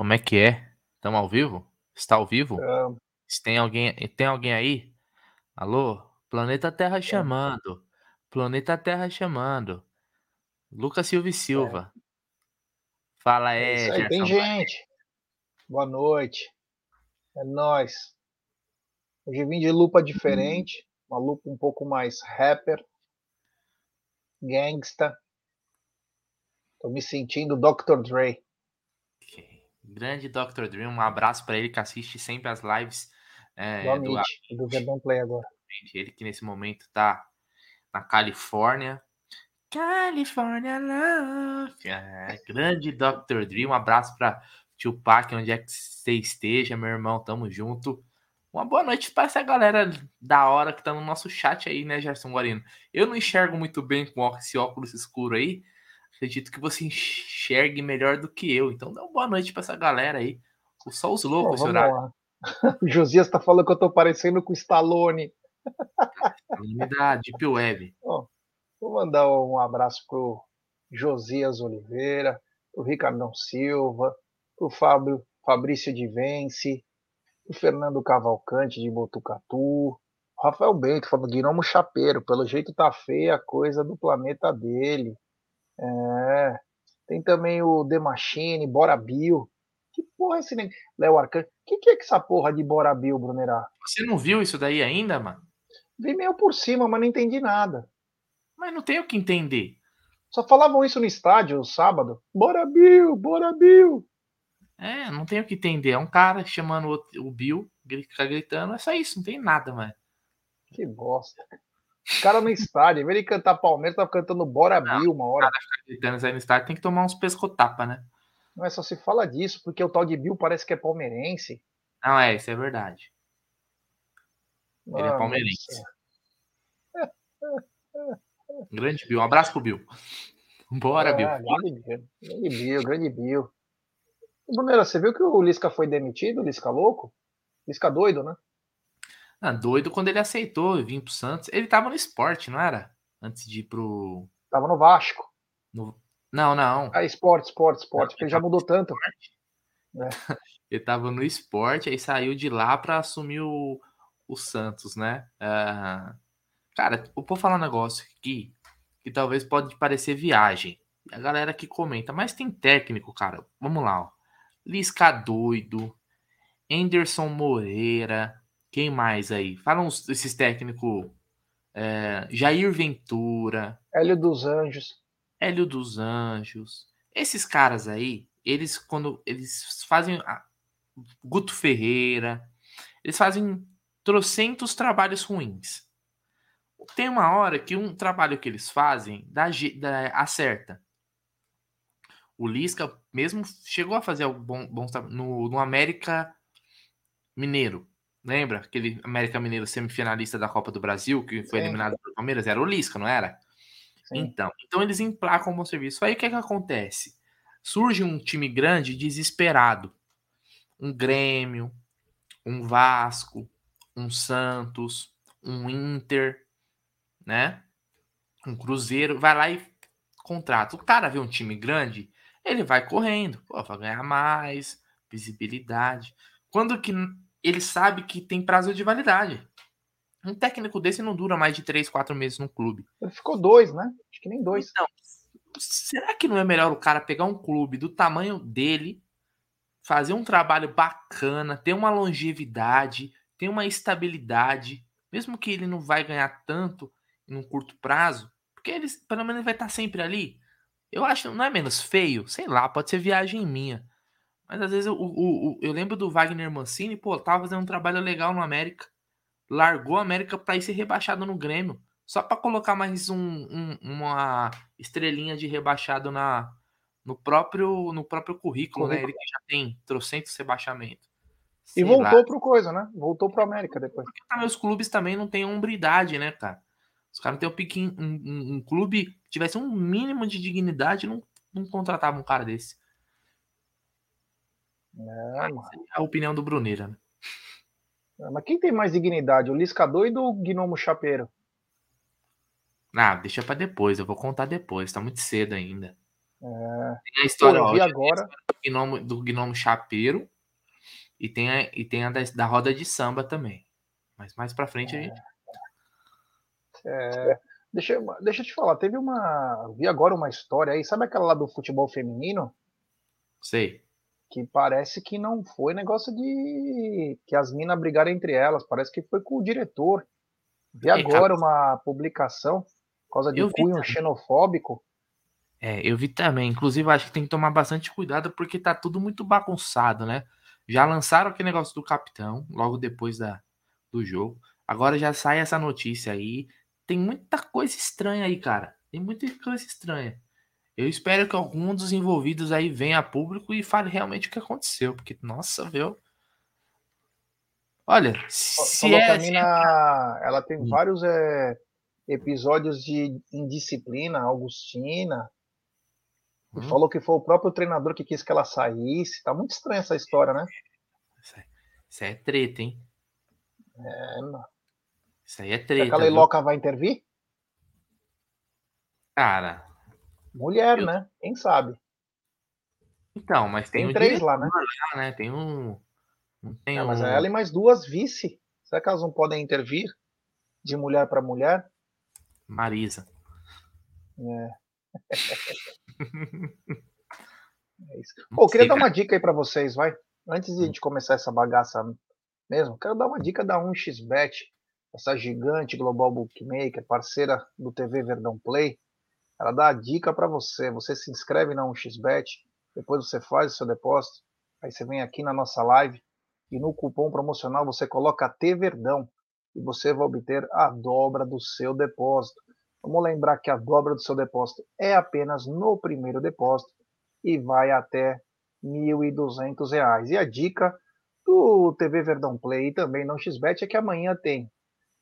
Como é que é? Estamos ao vivo? Está ao vivo? Se tem alguém, tem alguém aí? Alô? Planeta Terra chamando. Planeta Terra chamando. Lucas Silva e Silva. Fala É isso aí, tem gente. Boa noite. É nóis. Hoje vim de lupa diferente, uma lupa um pouco mais rapper, gangsta. Tô me sentindo Dr. Dre. Grande Dr. Dream, um abraço pra ele que assiste sempre as lives é, do. Do Verdão Play agora. Ele que nesse momento tá na Califórnia. California Love. É, grande Dr. Dre. Um abraço pra tio Pac, onde é que você esteja, meu irmão. Tamo junto. Uma boa noite pra essa galera da hora que tá no nosso chat aí, né, Gerson Guarino? Eu não enxergo muito bem com esse óculos escuro aí. Acredito que você enxergue melhor do que eu. Então dá uma boa noite pra essa galera aí. Só os Pô, loucos, esse vamos. O Josias tá falando que eu tô parecendo com o Stallone. Me dá Deep Web. Ó, vou mandar um abraço pro Josias Oliveira, pro Ricardão Silva, pro Fábio, Fabrício de Vence, pro Fernando Cavalcante de Botucatu, Rafael Bento falando Gnomo Chapeiro, pelo jeito tá feia a coisa do planeta dele. É. Tem também o The Machine, Bora Bill. Que porra é esse negócio? Léo Arcan. Que que é que essa porra de Bora Bill, Brunerá? Você não viu isso daí ainda, mano? Vi meio por cima, mas não entendi nada. Mas não tem o que entender. Só falavam isso no estádio sábado. Bora Bill, bora Bill. É, não tem o que entender. É um cara chamando o, o Bill, fica gritando, é só isso, não tem nada, mano. Que bosta. O cara no estádio, em vez de cantar Palmeiras, tava cantando Bora Bill uma hora. Gritando aí no estádio, tem que tomar uns pescotapa, né? Não é só se fala disso, porque o tal de Bill parece que é palmeirense. Não, é, isso é verdade. Ele é palmeirense. Grande Bill. Um abraço pro Bill. Bora, Bill. Grande Bill, grande Bill, grande Bill. Brunera, você viu que o Lisca foi demitido, o Lisca louco? Lisca doido, né? Ah, doido quando ele aceitou vir pro Santos. Ele tava no esporte, não era? Antes de ir pro. Tava no Vasco. no- Não, não. Ah, esporte, esporte, esporte, porque ele já mudou tanto. Ele tava no esporte, aí saiu de lá pra assumir o, o Santos, né? Ah, cara, eu vou falar um negócio aqui que talvez pode parecer viagem. A galera que comenta, mas tem técnico, cara. Vamos lá, ó. Lisca doido, Anderson Moreira, quem mais aí? Fala uns esses técnicos. é, Jair Ventura, Hélio dos Anjos. Hélio dos Anjos. Esses caras aí, eles quando eles fazem a- Guto Ferreira, eles fazem trocentos trabalhos ruins. Tem uma hora que um trabalho que eles fazem dá, dá- acerta. O Lisca mesmo chegou a fazer bom, bons no, no América Mineiro. Lembra? Aquele América Mineiro semifinalista da Copa do Brasil, que foi Sim. eliminado pelo Palmeiras? Era o Lisca, não era? Sim. Então, então eles emplacam um bom serviço. Aí o que, que acontece? Surge um time grande desesperado. Um Grêmio, um Vasco, um Santos, um Inter, né? Um Cruzeiro, vai lá e contrata. O cara vê um time grande, ele vai correndo, pô, vai ganhar mais, visibilidade. Quando que ele sabe que tem prazo de validade. Um técnico desse não dura mais de 3, 4 meses no clube. Ele ficou dois, né? Acho que nem dois. Então, será que não é melhor o cara pegar um clube do tamanho dele, fazer um trabalho bacana, ter uma longevidade, ter uma estabilidade, mesmo que ele não vai ganhar tanto em um curto prazo, porque ele pelo menos vai estar sempre ali. Eu acho, não é menos feio, sei lá, pode ser viagem minha. Mas às vezes eu, o- o- eu lembro do Wagner Mancini, pô, tava fazendo um trabalho legal no América. Largou a América pra ir ser rebaixado no Grêmio. Só pra colocar mais um, um- uma estrelinha de rebaixado na, no, próprio, no próprio currículo, né? Ele já tem trocentos rebaixamentos. E voltou lá. pro coisa, né? Voltou pro América depois. Porque também os clubes também não têm hombridade, né, cara? Os caras não têm um, piquinho, um, um- um clube que tivesse um mínimo de dignidade, não, não contratava um cara desse. É, mano. É a opinião do Bruneira, né? Mas quem tem mais dignidade? O Lisca doido ou o Gnomo Chapeiro? Ah, deixa pra depois, eu vou contar depois, tá muito cedo ainda. É. Tem a Pô, história, eu ó, agora. gnomo, do gnomo chapeiro e tem a, e tem a da, da roda de samba também. Mas mais pra frente é. a gente. É, deixa, deixa eu te falar, teve uma. Vi agora uma história aí, sabe aquela lá do futebol feminino? Sei. Que parece que não foi negócio de. que as minas brigaram entre elas, parece que foi com o diretor. Vi agora uma publicação por causa de cunho xenofóbico. É, eu vi também. Inclusive, acho que tem que tomar bastante cuidado porque tá tudo muito bagunçado, né? Já lançaram aquele negócio do capitão logo depois da, do jogo. Agora já sai essa notícia aí. Tem muita coisa estranha aí, cara. Tem muita coisa estranha. Eu espero que algum dos envolvidos aí venha a público e fale realmente o que aconteceu. Porque, nossa, viu? Olha, se é, mina, ela tem hum. vários é, episódios de indisciplina, Augustina. Hum. Falou que foi o próprio treinador que quis que ela saísse. Tá muito estranha essa história, né? Isso é treta, hein? É, mano. Isso aí é treta. Será que a Leiloca vai intervir? Cara. Mulher, eu... né? Quem sabe? Então, mas tem, tem três lá, né? lá, né? Tem um. Tem é, um... Mas é ela e mais duas vice. Será que elas não podem intervir de mulher para mulher? Marisa. É. é isso. Pô, eu queria dar uma dica aí para vocês, vai. Antes de a gente começar essa bagaça mesmo, quero dar uma dica da 1xBet, essa gigante global bookmaker, parceira do TV Verdão Play. Ela dá a dica para você. Você se inscreve na 1xBet, depois você faz o seu depósito, aí você vem aqui na nossa live e no cupom promocional você coloca T Verdão e você vai obter a dobra do seu depósito. Vamos lembrar que a dobra do seu depósito é apenas no primeiro depósito e vai até R$ 1.200. E a dica do TV Verdão Play e também no XBet é que amanhã tem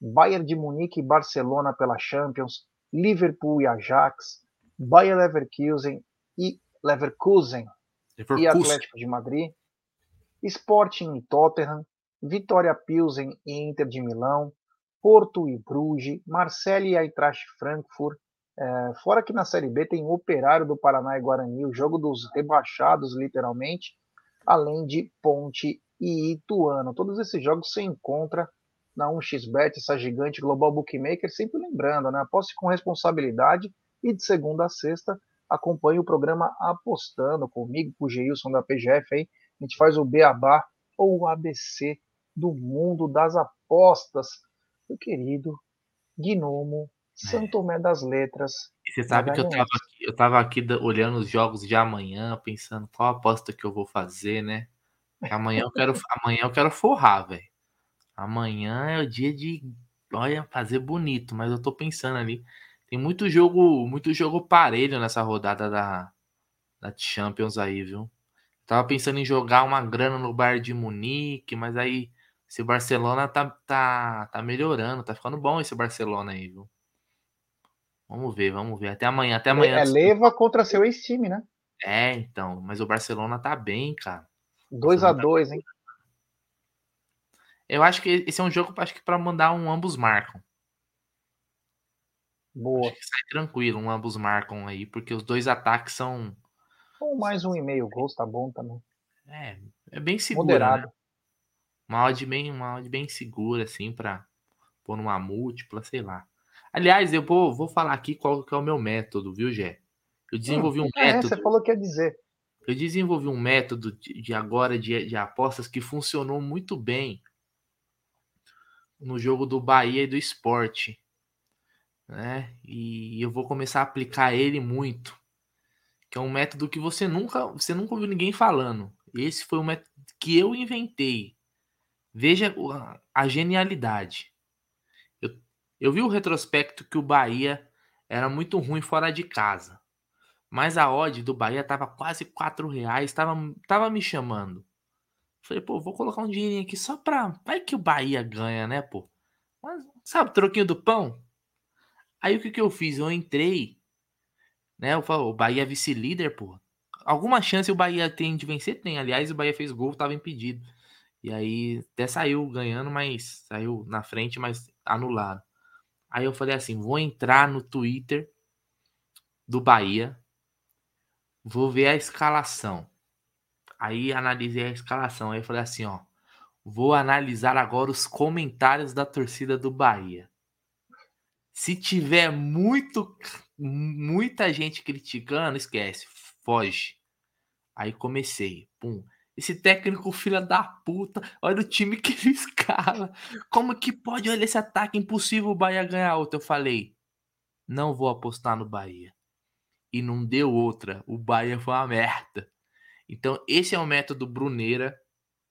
Bayern de Munique e Barcelona pela Champions, Liverpool e Ajax, Bayer Leverkusen e Leverkusen, Leverkusen. e Atlético de Madrid, Sporting e Tottenham, Vitória Pilsen e Inter de Milão, Porto e Bruges, Marseille e Eintracht Frankfurt. É, fora que na Série B tem Operário do Paraná e Guarani, o jogo dos rebaixados, literalmente, além de Ponte e Ituano. Todos esses jogos se encontra na 1xBet, essa gigante global bookmaker, sempre lembrando, né? Aposte com responsabilidade e de segunda a sexta acompanhe o programa Apostando comigo, com o Geilson da PGF aí. A gente faz o Beabá ou o ABC do mundo das apostas meu querido Gnomo Santo Tomé das Letras. E você sabe que eu tava, aqui, eu tava aqui olhando os jogos de amanhã, pensando qual aposta que eu vou fazer, né? Amanhã eu quero, amanhã eu quero forrar, velho. Amanhã é o dia de, olha, fazer bonito, mas eu tô pensando ali. Tem muito jogo, muito jogo parelho nessa rodada da, da Champions aí, viu? tava pensando em jogar uma grana no Bar de Munique, mas aí esse Barcelona tá, tá, tá melhorando, tá ficando bom esse Barcelona aí, viu? Vamos ver, vamos ver. Até amanhã, até amanhã. É leva contra seu ex-time, né? É, então. Mas o Barcelona tá bem, cara. 2 a 2 tá... hein? Eu acho que esse é um jogo acho que para mandar um ambos marcam. Boa. Acho que sai tranquilo, um ambos marcam aí, porque os dois ataques são. Ou mais um e meio gols, tá bom também. É, é bem seguro. Moderado. Né? Uma odd bem, uma odd bem segura, assim, para pôr numa múltipla, sei lá. Aliás, eu vou, vou falar aqui qual que é o meu método, viu, Gé? Eu desenvolvi hum, um é, método. Você falou que ia dizer. Eu desenvolvi um método de, de agora de, de apostas que funcionou muito bem no jogo do Bahia e do esporte. Né? E eu vou começar a aplicar ele muito. Que é um método que você nunca, você nunca ouviu ninguém falando. Esse foi o método que eu inventei. Veja a genialidade. Eu, eu vi o retrospecto que o Bahia era muito ruim fora de casa. Mas a odd do Bahia tava quase 4 reais, tava, tava me chamando. Falei, pô, vou colocar um dinheirinho aqui só pra. Vai que o Bahia ganha, né, pô? Mas, sabe, troquinho do pão? Aí o que que eu fiz? Eu entrei, né? Eu falo, o Bahia é vice-líder, pô. Alguma chance o Bahia tem de vencer? Tem. Aliás, o Bahia fez gol, tava impedido. E aí até saiu ganhando, mas saiu na frente, mas anulado. Aí eu falei assim: vou entrar no Twitter do Bahia, vou ver a escalação. Aí analisei a escalação. Aí falei assim, ó. Vou analisar agora os comentários da torcida do Bahia. Se tiver muito, muita gente criticando, esquece, foge. Aí comecei, pum. Esse técnico filha da puta, olha o time que ele escala. Como que pode olha esse ataque impossível o Bahia ganhar outro? Eu falei, não vou apostar no Bahia. E não deu outra. O Bahia foi uma merda. Então, esse é o método Bruneira,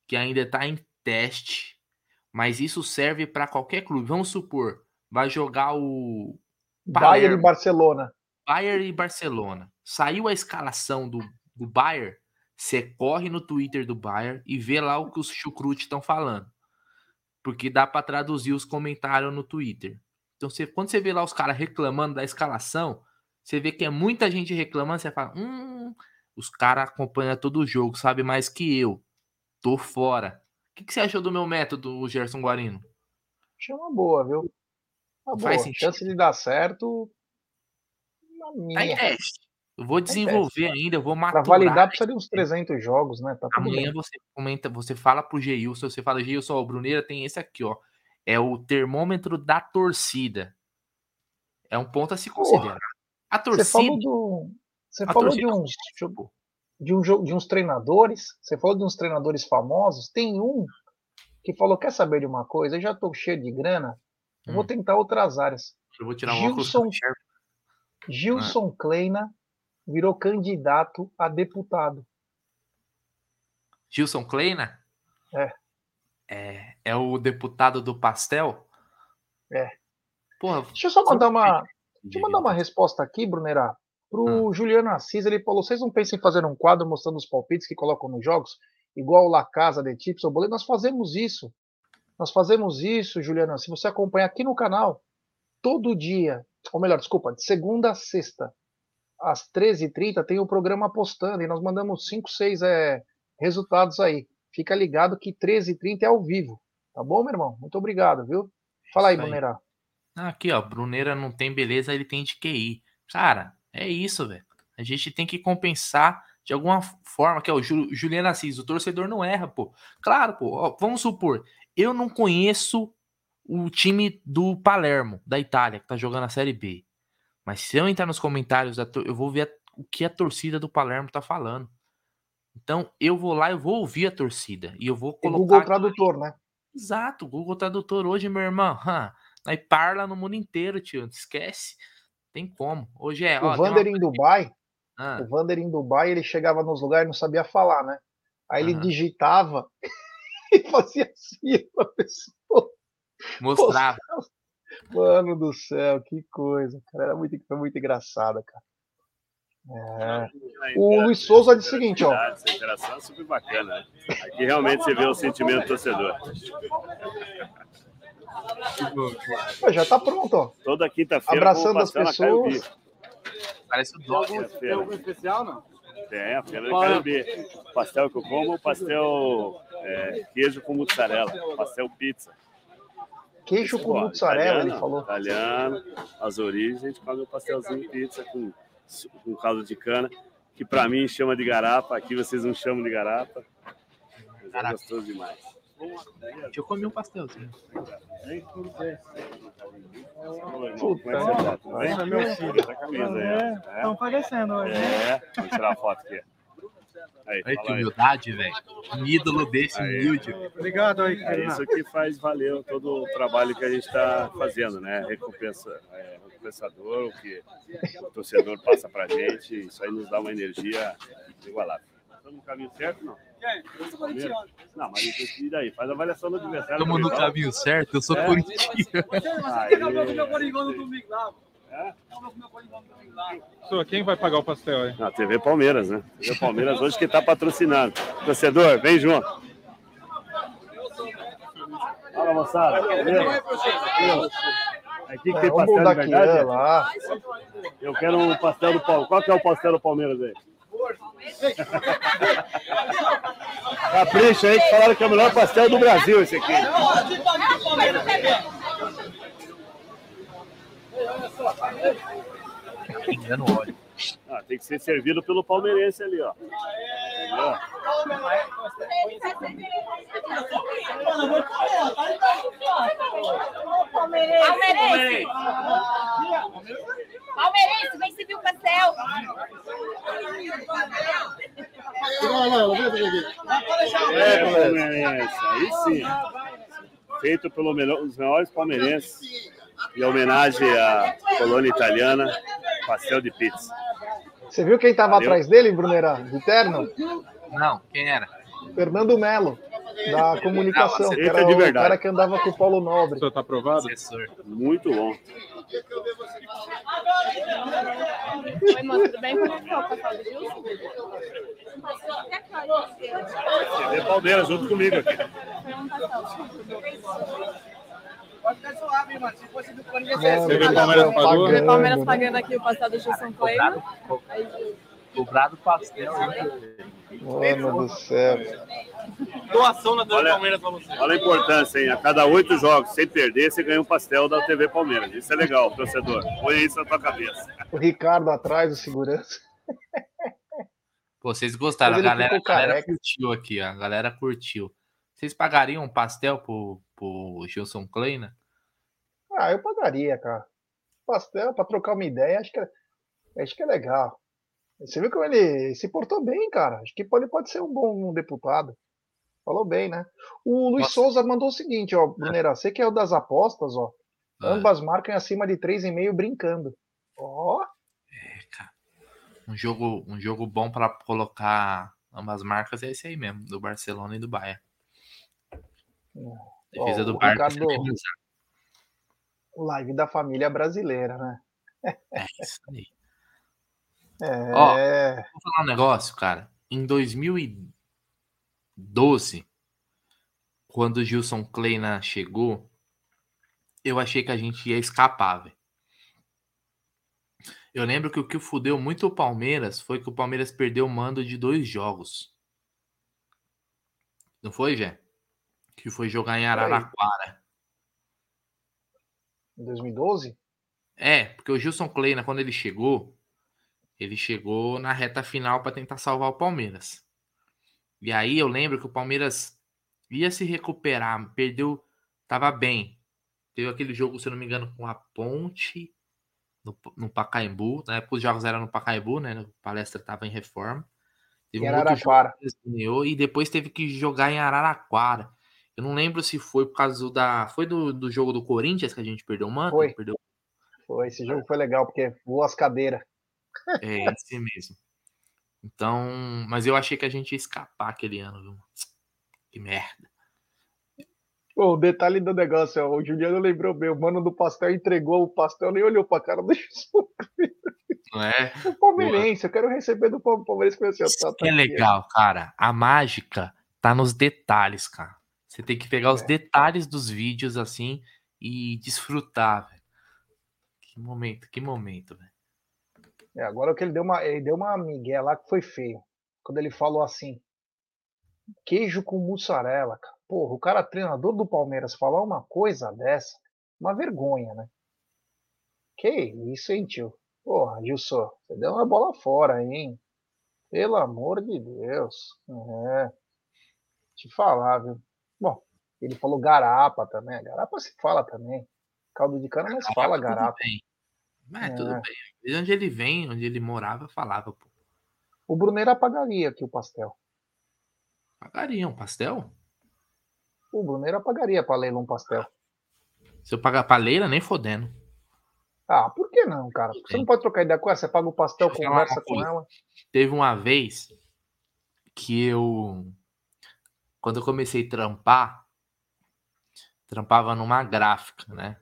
que ainda está em teste, mas isso serve para qualquer clube. Vamos supor, vai jogar o Bayern e Barcelona. Bayern e Barcelona. Saiu a escalação do, do Bayern, você corre no Twitter do Bayern e vê lá o que os chucrute estão falando. Porque dá para traduzir os comentários no Twitter. Então, você, quando você vê lá os caras reclamando da escalação, você vê que é muita gente reclamando, você fala, hum, os caras acompanham todo o jogo, sabe mais que eu. Tô fora. O que, que você achou do meu método, Gerson Guarino? Achei uma boa, viu? Uma boa. Faz sentido. Chance de dar certo. Na minha. Tá teste. Eu vou desenvolver ainda, eu vou matar. Pra validar precisa de uns 300 jogos, né? Tá Amanhã bem. você comenta, você fala pro Geilson, você fala, Geilson, o Bruneira tem esse aqui, ó. É o termômetro da torcida. É um ponto a se considerar. Porra, a torcida. Você falou do, você falou de uns, de, um, de uns treinadores, você falou de uns treinadores famosos. Tem um que falou: quer saber de uma coisa? Eu já estou cheio de grana, hum. vou tentar outras áreas. Eu vou tirar Gilson, Gilson ah. Kleina virou candidato a deputado. Gilson Kleina? É. É, é o deputado do pastel? É. Porra, deixa eu só mandar uma, deixa eu mandar uma resposta aqui, Brunerá. Pro ah. Juliano Assis, ele falou: vocês não pensam em fazer um quadro mostrando os palpites que colocam nos jogos, igual o La Casa de Tips ou Boleto? Nós fazemos isso. Nós fazemos isso, Juliano. Se você acompanha aqui no canal, todo dia, ou melhor, desculpa, de segunda a sexta, às 13h30, tem o programa postando e nós mandamos 5, 6 é, resultados aí. Fica ligado que 13h30 é ao vivo. Tá bom, meu irmão? Muito obrigado, viu? Fala aí, aí. Bruneira. Aqui, ó, Bruneira não tem beleza, ele tem de QI. Cara, é isso, velho. A gente tem que compensar de alguma forma, que é o Juliano Assis, o torcedor não erra, pô. Claro, pô, ó, vamos supor, eu não conheço o time do Palermo, da Itália, que tá jogando a Série B. Mas se eu entrar nos comentários, eu vou ver o que a torcida do Palermo tá falando. Então, eu vou lá, eu vou ouvir a torcida. E eu vou colocar. Google Tradutor, né? Exato, Google Tradutor hoje, meu irmão. Aí parla no mundo inteiro, tio. Não esquece. Tem como. Hoje é. O ó, Vander uma... em Dubai, ah. o Vander em Dubai, ele chegava nos lugares e não sabia falar, né? Aí ele digitava e fazia assim pra pessoa. Mostrava. Mano do céu, que coisa, cara. Era muito, foi muito engraçada, cara. É. O Luiz Souza disse o seguinte, ó. Essa interação é super bacana. Aqui realmente você vê o sentimento do torcedor. Já tá pronto, ó. Toda quinta-feira. Abraçando as pessoas. Parece o Doc. Tem algum especial, não? Tem, a feira da Caribe. Pastel que eu como, pastel é, queijo com mussarela, pastel pizza. Queijo com mussarela, ele falou. Italiano, as origens, a gente come um pastelzinho pizza com, com caldo de cana, que para mim chama de garapa, aqui vocês não chamam de garapa. Mas é gostoso demais. Deixa eu comer um pastelzinho. Puta, é meu filho, essa camisa aí. Estão aparecendo hoje. É, vamos tirar a foto aqui. Aí, aí que humildade, velho. Um ídolo desse aí, humilde. Obrigado aí, É isso que faz valer todo o trabalho que a gente está fazendo, né? Recompensa, é, recompensador, o que o torcedor passa pra gente. Isso aí nos dá uma energia igualável. Estamos no caminho certo, não? Não, mas e daí? Faz a avaliação do adversário. Estamos no caminho certo, eu sou é. corintiano. Só quem vai pagar o pastel aí? A TV Palmeiras, né? TV Palmeiras hoje que está patrocinando. Torcedor, vem junto. Fala, moçada. Aqui que tem pastel de verdade? Lá. Eu quero um pastel do Palmeiras. Qual que é o pastel do Palmeiras aí? Capricha aí que falaram que é o melhor pastel do Brasil esse aqui. Engano óleo. Ah, tem que ser servido pelo palmeirense ali, ó. Palmeirense! Palmeirense, vem servir o pastel! É, palmeirense. Aí sim. Feito pelo melhor, os melhores palmeirenses. Em homenagem à colônia italiana, pastel de pizza. Você viu quem estava atrás dele, Brunera? De terno? Não, quem era? Fernando Melo, da comunicação. Não, era é de o verdade. cara que andava com o Paulo O Nobre. senhor tá aprovado? Assessor. Muito bom. Oi, moço, tudo bem? Como é que tá o do Palmeiras junto comigo aqui. Foi um pastel. Mano, Você vê eles Palmeiras tão pagou? pagando, Palmeiras né? pagando aqui o pastel do Gilson Kleina. Cobrado pastel. Mano do céu. Doação na TV Olha- Palmeiras pra você. Olha a importância, hein? A cada oito jogos, sem perder, você ganha um pastel da TV Palmeiras. Isso é legal, torcedor. Põe isso na tua cabeça. O Ricardo atrás, o segurança. Pô, vocês gostaram, a galera, a galera curtiu aqui, ó. A galera curtiu. Vocês pagariam um pastel pro, pro Gilson Kleina? Ah, eu pagaria, cara. Pastel, pra trocar uma ideia, acho que é, acho que é legal. Você viu como ele se portou bem, cara. Acho que pode, pode ser um bom deputado. Falou bem, né? O Luiz Nossa. Souza mandou o seguinte, ó, Brunera, você que é o das apostas, ó. Ah. Ambas marcam acima de 3,5 brincando. Ó, É, cara. Um jogo, um jogo bom pra colocar ambas marcas é esse aí mesmo, do Barcelona e do Bayern. Defesa Ó, do o Bayern. Ricardo- live da família brasileira, né? É isso aí. É, Ó. Vou falar um negócio, cara. Em 2012, quando o Gilson Kleina chegou, eu achei que a gente ia escapar, velho. Eu lembro que o que fudeu muito o Palmeiras foi que o Palmeiras perdeu o mando de dois jogos. Não foi, Jé? Que foi jogar em Araraquara. em 2012? É, porque o Gilson Kleina, quando ele chegou, ele chegou na reta final para tentar salvar o Palmeiras. E aí eu lembro que o Palmeiras ia se recuperar, perdeu, tava bem. Teve aquele jogo, se eu não me engano, com a Ponte no, no Pacaembu. Na época os jogos eram no Pacaembu, né? O palestra tava em reforma. Teve Em um jogo Araraquara. ganhou e depois teve que jogar em Araraquara. Eu não lembro se foi por causa do da. Foi do, do jogo do Corinthians que a gente perdeu o manto? Foi. Perdeu Foi, esse jogo foi legal, porque voou as cadeiras. É esse mesmo. Então, mas eu achei que a gente ia escapar aquele ano, viu? Que merda. Pô, o detalhe do negócio, ó, o Juliano lembrou bem, o mano do pastel entregou o pastel, nem olhou pra cara do Jesus. Não é? O palmeirense, eu quero receber do Palme- Palmeirense. Assim, Isso tá- que tá é legal, cara. A mágica tá nos detalhes, cara. Você tem que pegar os É. detalhes dos vídeos assim e desfrutar, velho. Que momento, que momento, velho. É, agora o que ele deu uma, ele deu uma migué lá que foi feio. Quando ele falou assim, queijo com mussarela, cara. Porra, o cara treinador do Palmeiras falar uma coisa dessa, uma vergonha, né? Que isso, hein, tio? Porra, Gilson, você deu uma bola fora, hein? Pelo amor de Deus. É. Te falar, viu? Bom, ele falou garapa também. Garapa se fala também. Caldo de cana, mas fala Tudo garapa. bem. Mas É. tudo bem. De onde ele vem, onde ele morava, falava, pô. O Bruneiro apagaria aqui o pastel. Pagaria um pastel? O Bruneiro apagaria pra leilão um pastel. Se eu pagar pra Leila, nem fodendo. Ah, por que não, cara? Você não pode trocar ideia com ela, você paga o pastel, conversa com ela. Teve uma vez que eu. Quando eu comecei a trampar, trampava numa gráfica, né?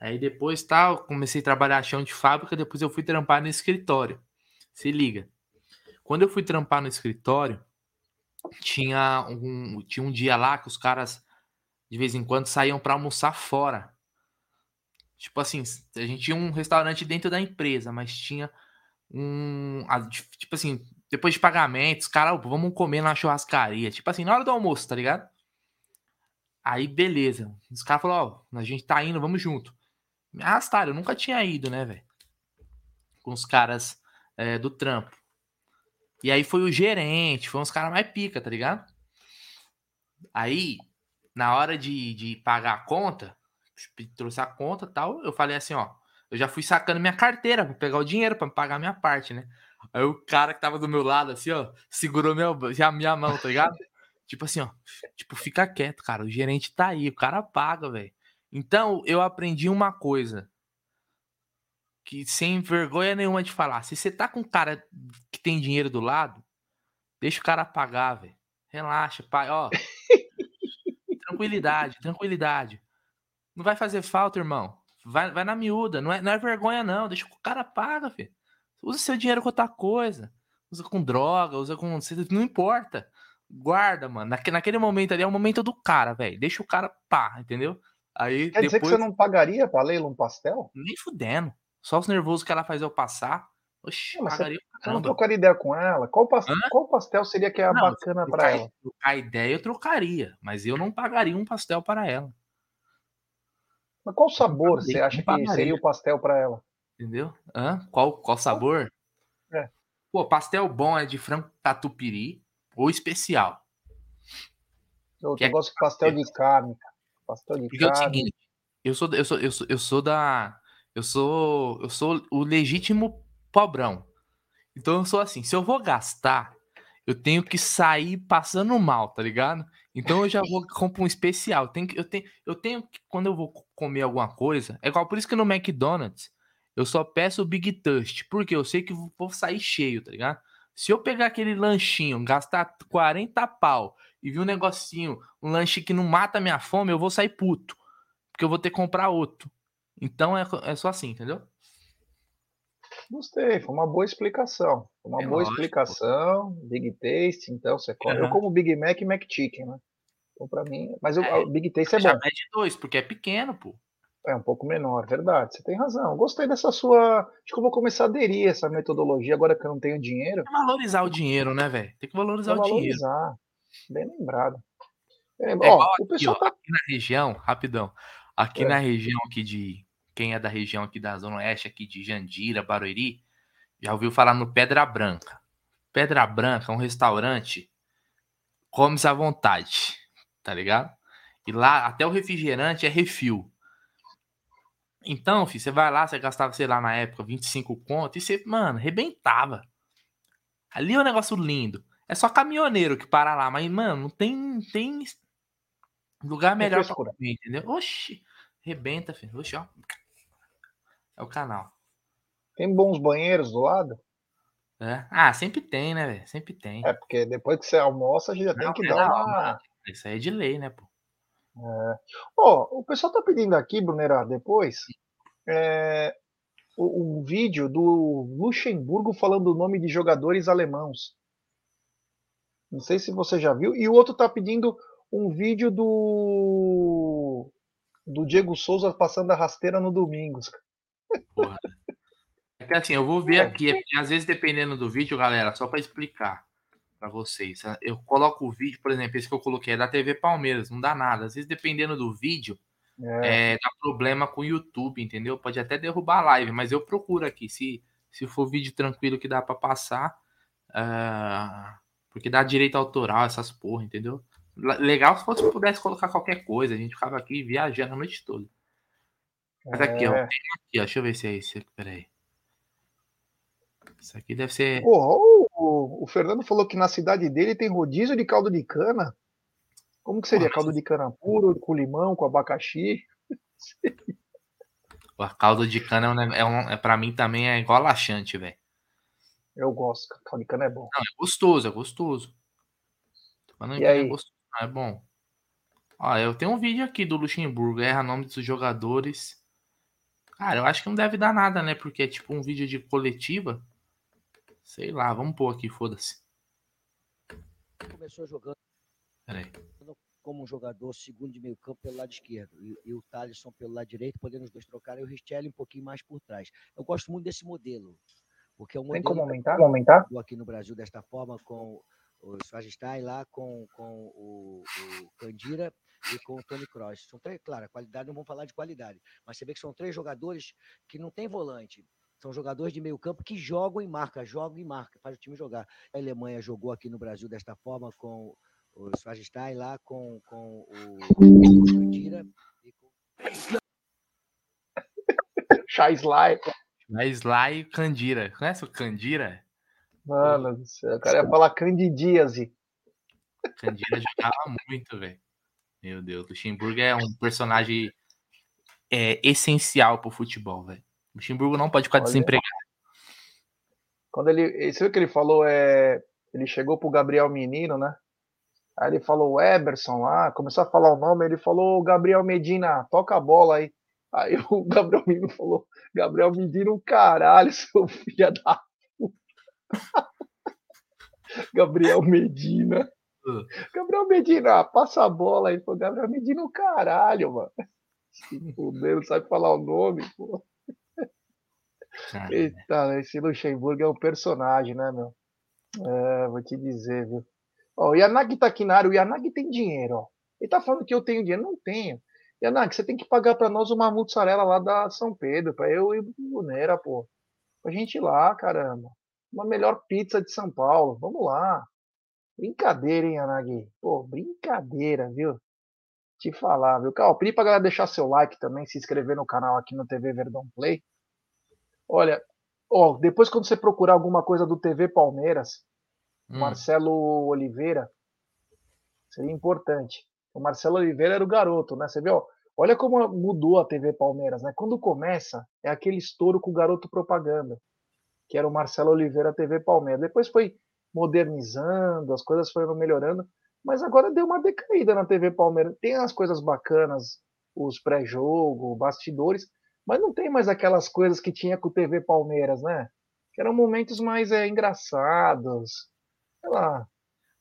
Aí depois tal, comecei a trabalhar chão de fábrica, depois eu fui trampar no escritório. Se liga. Quando eu fui trampar no escritório, tinha um, tinha um dia lá que os caras de vez em quando saíam para almoçar fora. Tipo assim, a gente tinha um restaurante dentro da empresa, mas tinha um. Tipo assim, depois de pagamentos, cara, vamos comer na churrascaria. Tipo assim, na hora do almoço, tá ligado? Aí, beleza. Os caras falaram, ó, a gente tá indo, vamos junto. Me arrastaram, eu nunca tinha ido, né, velho? Com os caras é, do trampo. E aí foi o gerente, foi uns caras mais pica, tá ligado? Aí, na hora de, de pagar a conta, trouxe a conta tal, eu falei assim, ó, eu já fui sacando minha carteira pra pegar o dinheiro pra pagar a minha parte, né? Aí o cara que tava do meu lado, assim, ó, segurou meu, já minha mão, tá ligado? tipo assim, ó, tipo, fica quieto, cara, o gerente tá aí, o cara paga, velho. Então, eu aprendi uma coisa, que sem vergonha nenhuma de falar, se você tá com um cara que tem dinheiro do lado, deixa o cara pagar, velho. Relaxa, pai, ó. tranquilidade, tranquilidade. Não vai fazer falta, irmão. Vai, vai na miúda. Não é, não é vergonha, não. Deixa o cara paga, filho. Usa seu dinheiro com outra coisa. Usa com droga, usa com. Não importa. Guarda, mano. Naque, naquele momento ali é o momento do cara, velho. Deixa o cara pá, entendeu? Aí Quer depois. dizer que você não pagaria pra Leila um pastel? Nem fudendo. Só os nervosos que ela faz eu passar. Oxi, Não, pagaria Você não trocaria ideia com ela? Qual, pas- qual pastel seria que é Não, bacana pra trocar, ela? trocar ideia eu trocaria, mas eu não pagaria um pastel para ela, Mas qual sabor você acha que seria o pastel pra ela? Entendeu? Hã? Qual, qual sabor? É. Pô, pastel bom é de frango catupiry ou especial. Eu, Que eu é- gosto de pastel de carne. Pastel de Porque é o carne. seguinte, eu sou, eu sou, eu sou, eu sou da, eu sou, eu sou o legítimo pobrão. Então eu sou assim, se eu vou gastar, eu tenho que sair passando mal, tá ligado? Então eu já vou comprar um especial. Tem que, eu tenho, eu tenho que quando eu vou comer alguma coisa, é igual por isso que no McDonald's eu só peço o Big Tust, porque eu sei que eu vou sair cheio, tá ligado? Se eu pegar aquele lanchinho, gastar 40 pau e vir um negocinho, um lanche que não mata a minha fome, eu vou sair puto. Porque eu vou ter que comprar outro. Então é, é só assim, entendeu? Gostei, foi uma boa explicação. Foi uma É boa lógico. explicação. Big Taste, então você come. Eu Aham. como Big Mac e Mac Chicken, né? Então pra mim. Mas o É, o Big Taste é Já bom. pede dois, porque é pequeno, pô. É um pouco menor, verdade. Você tem razão. Gostei dessa sua. Acho que eu vou começar a aderir a essa metodologia agora que eu não tenho dinheiro. Tem que valorizar o dinheiro, né, velho? Tem que valorizar Vou o dinheiro. valorizar. Bem lembrado. É, É ó, igual o aqui, ó, pessoal tá. aqui na região, rapidão. Aqui É. na região aqui de. Quem é da região aqui da Zona Oeste, aqui de Jandira, Barueri, já ouviu falar no Pedra Branca. Pedra Branca é um restaurante, come-se à vontade, tá ligado? E lá, até o refrigerante é refil. Então, filho, você vai lá, você gastava, sei lá, na época, 25 conto, e você, mano, arrebentava. Ali é um negócio lindo. É só caminhoneiro que para lá, mas, mano, não tem, tem lugar melhor pra frescura. comer, entendeu? Oxi, rebenta, filho. Oxi, ó. É o canal. Tem bons banheiros do lado? É. Ah, sempre tem, né, velho? Sempre tem. É, porque depois que você almoça, já tem Não, que é dar da uma. Isso aí é de lei, né, pô? Ó, o pessoal tá pedindo aqui, Brunera, depois, é, um vídeo do Luxemburgo falando o nome de jogadores alemãos. Não sei se você já viu. E o outro tá pedindo um vídeo do do Diego Souza passando a rasteira no Domingos. Porra. É que assim, eu vou ver É. aqui, é às vezes dependendo do vídeo, galera, só pra explicar pra vocês. tá? Eu coloco o vídeo, por exemplo, esse que eu coloquei é da TV Palmeiras, não dá nada. Às vezes dependendo do vídeo, É, é, dá problema com o YouTube, entendeu? Pode até derrubar a live, mas eu procuro aqui. Se, se for vídeo tranquilo que dá pra passar, ah, porque dá direito autoral, essas porra, entendeu? Le- Legal se fosse pudesse colocar qualquer coisa, a gente ficava aqui viajando a noite toda. Mas aqui, ó, é. tem um aqui, ó, deixa eu ver se é esse. Peraí. Isso aqui deve ser. Porra, o, o- o Fernando falou que na cidade dele tem rodízio de caldo de cana. Como que seria? Caldo de cana puro, com limão, com abacaxi? A caldo de cana é, um, é, é pra mim também é igual laxante, velho. Eu gosto, caldo de cana é bom. Não, é gostoso, é gostoso. Tô falando que não é gostoso, não, é bom. Ó, eu tenho um vídeo aqui do Luxemburgo, erra nome dos jogadores. Cara, eu acho que não deve dar nada, né? Porque é tipo um vídeo de coletiva. Sei lá, vamos pôr aqui, foda-se. começou jogando Peraí. como um jogador segundo de meio campo pelo lado esquerdo e, e o Thalisson pelo lado direito, podendo os dois trocarem e o Richelli um pouquinho mais por trás. Eu gosto muito desse modelo, porque é um Tem modelo como aumentar? Como aumentar? jogou aqui no Brasil desta forma com o Schwarzenstein lá, com, com o, o Candira e com o Tony Kroos. São três, claro, a qualidade, não vamos falar de qualidade, mas você vê que são três jogadores que não tem volante. São jogadores de meio campo que jogam em marca, jogam em marca, faz o time jogar. A Alemanha jogou aqui no Brasil desta forma com o Schweinstein lá, com, com o Candira e com Chaislai. Lá e Candira. Conhece o Candira? Mano do céu, o cara ia falar candidíase. Candira jogava muito, velho. Meu Deus, Luxemburgo é um personagem é, essencial pro futebol, velho. Luxemburgo não pode ficar Olha. desempregado. Quando ele. Você viu que ele falou? É, ele chegou pro Gabriel Menino, né? Aí ele falou o Eberson lá, começou a falar o nome, ele falou Gabriel Medina, toca a bola aí. Aí o Gabriel Menino falou, Gabriel Medina, um caralho, seu filho da puta. Gabriel Medina. Gabriel Medina, passa a bola aí. Pô, Gabriel Medina, um caralho, mano. Se fuder, não sabe falar o nome, pô. Cara, Eita, esse Luxemburgo é um personagem, né, meu? É, vou te dizer, viu? Ó, o Yanagi Takinari, o Yanagi tem dinheiro, ó. Ele tá falando que eu tenho dinheiro. Não tenho. Yanagi, você tem que pagar pra nós uma mussarela lá da São Pedro, pra eu e o Brunera, pô. Pra gente ir lá, caramba. Uma melhor pizza de São Paulo. Vamos lá. Brincadeira, hein, Yanagi? Pô, brincadeira, viu? Te falar, viu? Calma, pedi pra galera deixar seu like também, se inscrever no canal aqui no TV Verdão Play. Olha, ó, depois quando você procurar alguma coisa do TV Palmeiras, hum, Marcelo Oliveira, seria importante. O Marcelo Oliveira era o garoto, né? Você viu? Olha como mudou a TV Palmeiras, né? Quando começa, é aquele estouro com o garoto propaganda, que era o Marcelo Oliveira TV Palmeiras. Depois foi modernizando, as coisas foram melhorando, mas agora deu uma decaída na TV Palmeiras. Tem as coisas bacanas, os pré-jogo, bastidores, mas não tem mais aquelas coisas que tinha com o TV Palmeiras, né? Que eram momentos mais é, engraçados. Sei lá.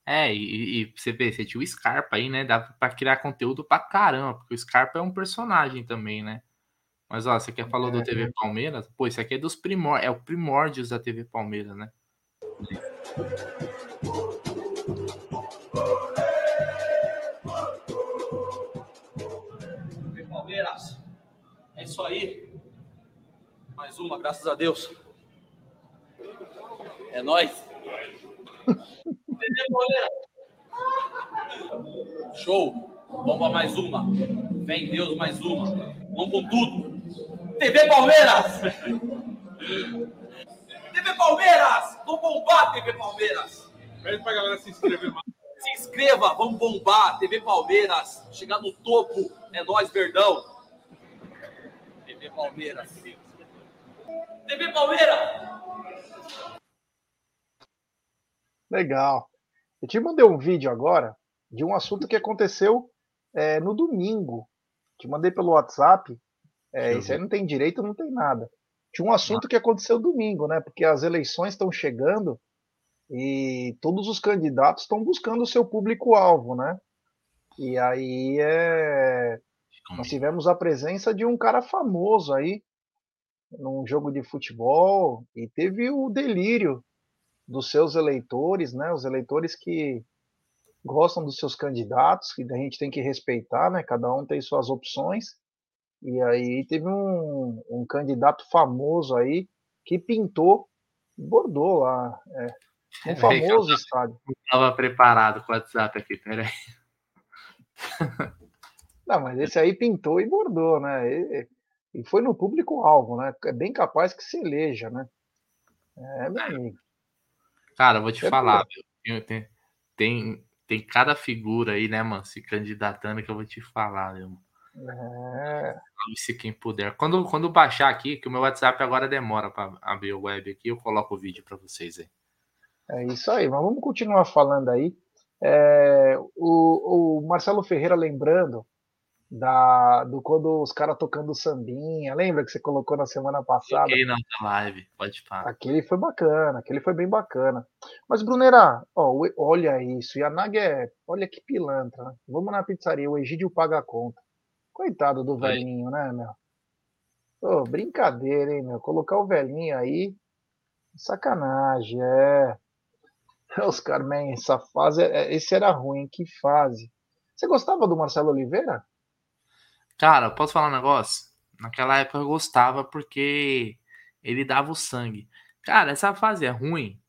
É, e, e você vê, você tinha o Scarpa aí, né? Dava pra criar conteúdo pra caramba, porque o Scarpa é um personagem também, né? Mas ó, você quer falou do É. TV Palmeiras? Pô, isso aqui é dos primor, é o primórdios da TV Palmeiras, né? Palmeiras. Isso aí. Mais uma, graças a Deus. É nóis. TV Palmeiras. Show. Vamos pra mais uma. Vem Deus, mais uma. Vamos com tudo. TV Palmeiras. TV Palmeiras. Vamos bombar, TV Palmeiras. Pede pra galera se inscrever mais. Se inscreva, vamos bombar. TV Palmeiras, chegar no topo. É nós, Verdão. TV Palmeiras. TV Palmeiras. Legal. Eu te mandei um vídeo agora de um assunto que aconteceu é, no domingo. Te mandei pelo WhatsApp. É, isso aí não tem direito, não tem nada. Tinha um assunto que aconteceu domingo, né? Porque as eleições estão chegando e todos os candidatos estão buscando o seu público-alvo, né? E aí é, nós tivemos a presença de um cara famoso aí num jogo de futebol e teve o delírio dos seus eleitores, né? Os eleitores que gostam dos seus candidatos, que a gente tem que respeitar, né? Cada um tem suas opções. E aí teve um, um candidato famoso aí que pintou bordou lá, é, um que eu famoso estádio. Não tava preparado com o WhatsApp aqui, peraí. Não, mas esse aí pintou e bordou, né? E, e foi no público-alvo, né? É bem capaz que se eleja, né? É, meu amigo. Cara, eu vou te É falar? Tem, tem, tem cada figura aí, né, mano, se candidatando que eu vou te falar, viu? É, Se quem puder. Quando, quando baixar aqui, que o meu WhatsApp agora demora para abrir o web aqui, eu coloco o vídeo para vocês aí. é isso aí, mas vamos continuar falando aí. É, o, o Marcelo Ferreira lembrando da, do quando os caras tocando sambinha, lembra que você colocou na semana passada? Fiquei na live, pode falar. Aquele foi bacana, aquele foi bem bacana. Mas, Brunera, ó, olha isso, Yanag é. Olha que pilantra, né? Vamos na pizzaria, o Egídio paga a conta. Coitado do Aí. velhinho, né, meu? Brincadeira, hein, meu? Colocar o velhinho aí. Sacanagem, é. Os caras, essa fase. é- Esse era ruim, que fase. Você gostava do Marcelo Oliveira? Cara, posso falar um negócio? Naquela época eu gostava porque Ele dava o sangue. Cara, essa fase é ruim.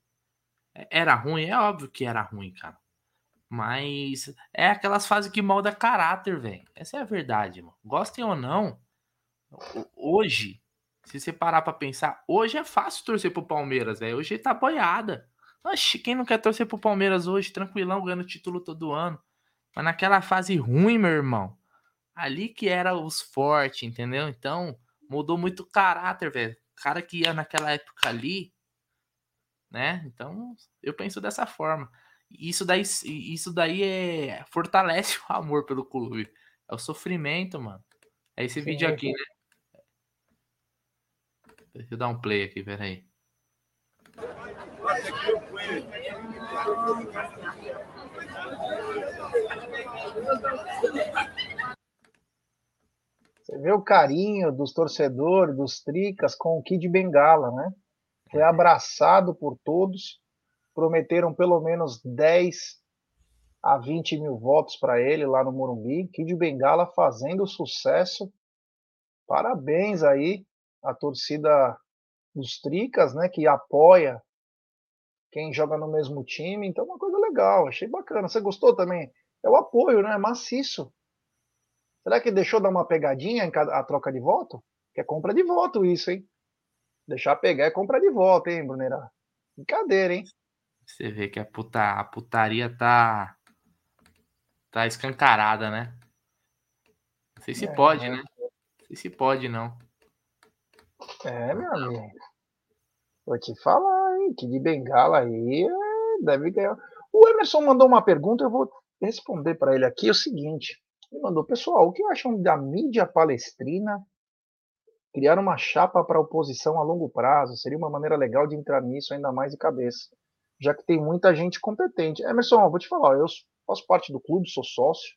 É, era ruim, é óbvio que era ruim, cara. Mas é aquelas fases que molda caráter, velho. Essa é a verdade, mano. Gostem ou não, hoje, se você parar pra pensar, hoje é fácil torcer pro Palmeiras, velho. Hoje tá boiada. Oxi, quem não quer torcer pro Palmeiras hoje, tranquilão, ganhando título todo ano? Mas naquela fase ruim, meu irmão, ali que era os fortes, entendeu? Então, mudou muito o caráter, velho. O cara que ia naquela época ali, né? Então, eu penso dessa forma. Isso daí, isso daí é fortalece o amor pelo clube. É o sofrimento, mano. É esse Sim, vídeo aqui, né? Deixa eu dar um play aqui, peraí. Você vê o carinho dos torcedores, dos tricas com o Kid Bengala, né? Foi abraçado por todos, prometeram pelo menos 10 a 20 mil votos para ele lá no Morumbi. Kid Bengala fazendo sucesso. Parabéns aí à torcida dos Tricas, né? Que apoia quem joga no mesmo time. Então, uma coisa legal, achei bacana. Você gostou também? É o apoio, né? É maciço. Será que deixou dar uma pegadinha em a troca de voto? Que é compra de voto isso, hein? Deixar pegar é compra de voto, hein, Brunera? Brincadeira, hein? Você vê que a, puta, a putaria tá. tá escancarada, né? Não sei se é, pode, né? Não sei se pode, não. É, meu amigo. Vou te falar, hein? Que de bengala aí é, deve ganhar. O Emerson mandou uma pergunta, eu vou responder para ele aqui. É o seguinte: ele mandou, pessoal, o que acham da mídia palestrina criar uma chapa para oposição a longo prazo? Seria uma maneira legal de entrar nisso ainda mais de cabeça, já que tem muita gente competente. Emerson, vou te falar, eu faço parte do clube, sou sócio.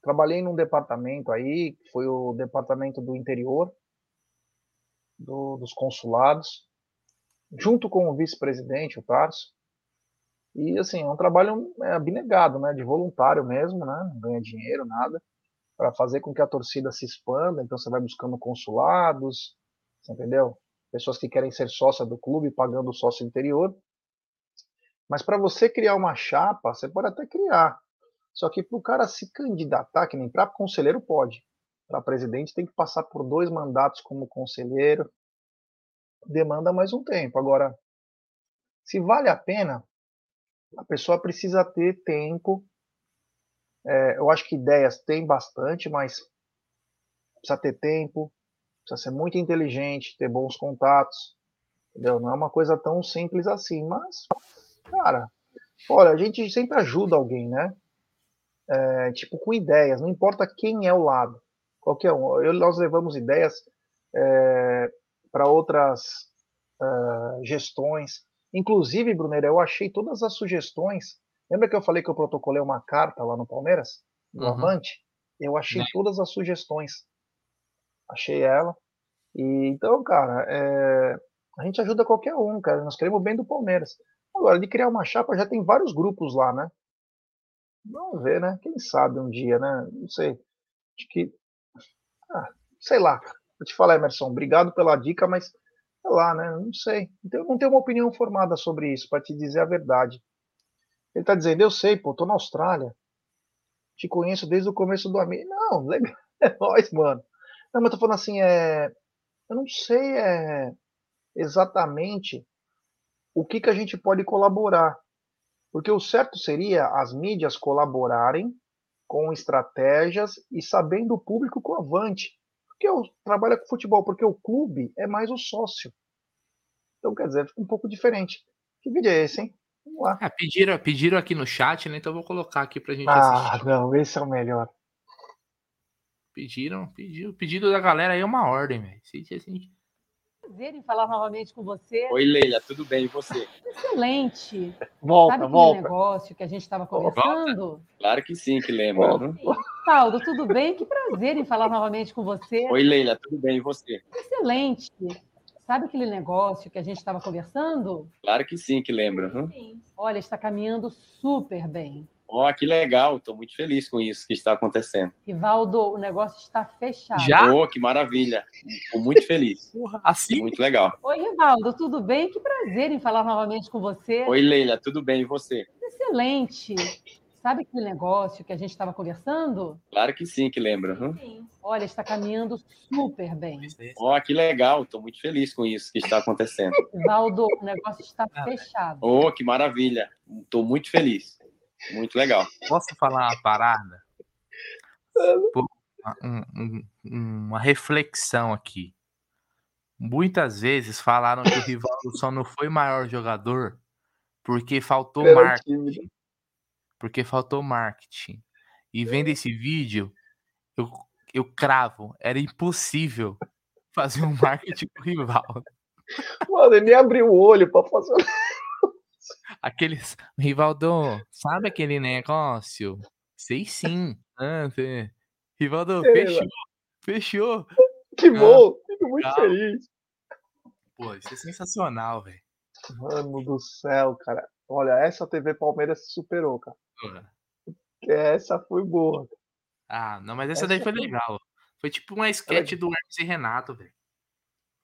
Trabalhei num departamento aí, que foi o departamento do interior, do, dos consulados, junto com o vice-presidente, o Tarso. E assim, é um trabalho é, abnegado, né, de voluntário mesmo, né, não ganha dinheiro, nada, para fazer com que a torcida se expanda. Então você vai buscando consulados, entendeu? Pessoas que querem ser sócia do clube pagando o sócio interior. Mas para você criar uma chapa, você pode até criar. Só que para o cara se candidatar, que nem para conselheiro pode. Para presidente tem que passar por dois mandatos como conselheiro. Demanda mais um tempo. Agora, se vale a pena, a pessoa precisa ter tempo. É, eu acho que ideias tem bastante, mas precisa ter tempo, precisa ser muito inteligente, ter bons contatos, entendeu? Não é uma coisa tão simples assim, mas, cara, olha, a gente sempre ajuda alguém, né? É, tipo, com ideias, não importa quem é o lado, qualquer um. Eu, nós levamos ideias é, para outras uh, gestões, Inclusive, Brunner, eu achei todas as sugestões. Lembra que eu falei que eu protocolei uma carta lá no Palmeiras? No uhum. Avante? Eu achei todas as sugestões. Achei ela. E então, cara, é... a gente ajuda qualquer um, cara. Nós queremos bem do Palmeiras. Agora, de criar uma chapa, já tem vários grupos lá, né? Vamos ver, né? Quem sabe um dia, né? Não sei. Acho que. Ah, sei lá. Vou te falar, Emerson, obrigado pela dica, mas sei lá, né? Não sei. Então eu não tenho uma opinião formada sobre isso, para te dizer a verdade. Ele está dizendo, eu sei, pô, tô na Austrália. Te conheço desde o começo do amigo. Não, legal. É nóis, mano. Não, mas eu tô falando assim, é. Eu não sei é, exatamente o que, que a gente pode colaborar. Porque o certo seria as mídias colaborarem com estratégias e sabendo o público com avante que eu trabalho com futebol, porque o clube é mais o sócio. Então, quer dizer, fica um pouco diferente. Que vídeo é esse, hein? Vamos lá. É, pediram, pediram aqui no chat, né? Então eu vou colocar aqui pra gente ah, assistir. Ah, não, esse é o melhor. Pediram, pediram. O pedido da galera aí é uma ordem, velho. Assim, prazer em falar novamente com você. Oi, Leila, tudo bem e você? Excelente. Volta, Sabe volta. negócio que a gente estava conversando? Volta. Claro que sim, que lembra. Paulo, tudo bem? Que prazer em falar novamente com você. Oi, Leila, tudo bem e você? Excelente. Sabe aquele negócio que a gente estava conversando? Claro que sim, que lembra. Uhum. Olha, está caminhando super bem. Ó, que legal, estou muito feliz com isso que está acontecendo. Rivaldo, o negócio está fechado. Já? Oh, que maravilha. Estou muito feliz. Porra, assim? Muito legal. Oi, Rivaldo, tudo bem? Que prazer em falar novamente com você. Oi, Leila, tudo bem e você? Excelente. Sabe aquele negócio que a gente estava conversando? Claro que sim, que lembro. Uhum. Sim. Olha, está caminhando super bem. Ó, que legal, estou muito feliz com isso que está acontecendo. Rivaldo, o negócio está fechado. Oh, que maravilha. Estou muito feliz. Muito legal. Posso falar uma parada? Pô, um- um- uma reflexão aqui. Muitas vezes falaram que o Rivaldo só não foi maior jogador porque faltou marketing. Porque faltou marketing. E vendo esse vídeo, eu, eu cravo, era impossível fazer um marketing com o Rivaldo. Mano, ele nem abriu o olho pra fazer. Aqueles. Rivaldo, sabe aquele negócio? Sei sim. Ah, Rivaldo, Sei lá. fechou. Fechou. Que Ah, bom, fico muito legal. feliz. Pô, isso é sensacional, velho. Mano do céu, cara. Olha, essa TV Palmeiras se superou, cara. Essa foi boa. Ah, não, mas essa Essa daí foi legal. Foi tipo uma sketch do Hermes e Renato, velho.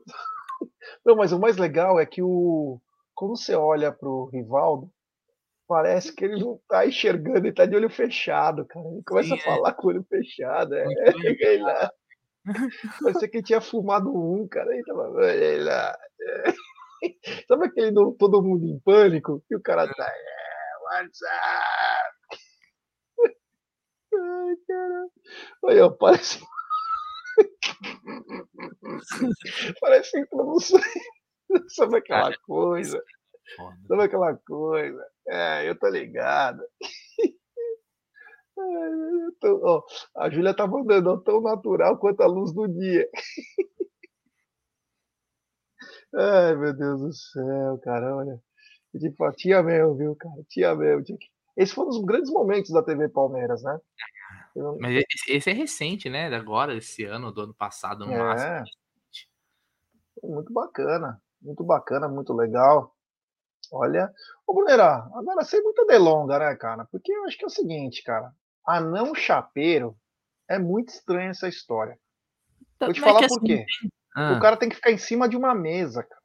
Não, mas o mais legal é que o. Quando você olha pro Rivaldo, parece que ele não tá enxergando, ele tá de olho fechado, cara. Ele começa Sim, a é. falar com o olho fechado. É, Olha lá. Parecia que ele tinha fumado um, cara. Ele tava. Olha lá. É. Sabe aquele do Todo Mundo em Pânico? Que o cara tá. É, WhatsApp. Ai, cara. Olha, parece. parece introdução. Sabe aquela coisa? Foda. Sabe aquela coisa? É, eu tô ligado. Eu tô- ó, a Júlia tá mandando, ó, tão natural quanto a luz do dia. Ai, meu Deus do céu, cara, olha. Tipo, tinha mesmo, viu, cara? Tinha mesmo. Tinha que... Esse foi um dos grandes momentos da TV Palmeiras, né? Eu- Mas esse, é recente, né? Agora, esse ano, do ano passado, no máximo. É. Muito bacana, muito bacana, muito legal. Olha, ô Brunera, agora sem muita delonga, né, cara? Porque eu acho que é o seguinte, cara. Anão chapeiro é muito estranha essa história. Vou te é falar que por assim, quê. Ah, O cara tem que ficar em cima de uma mesa, cara.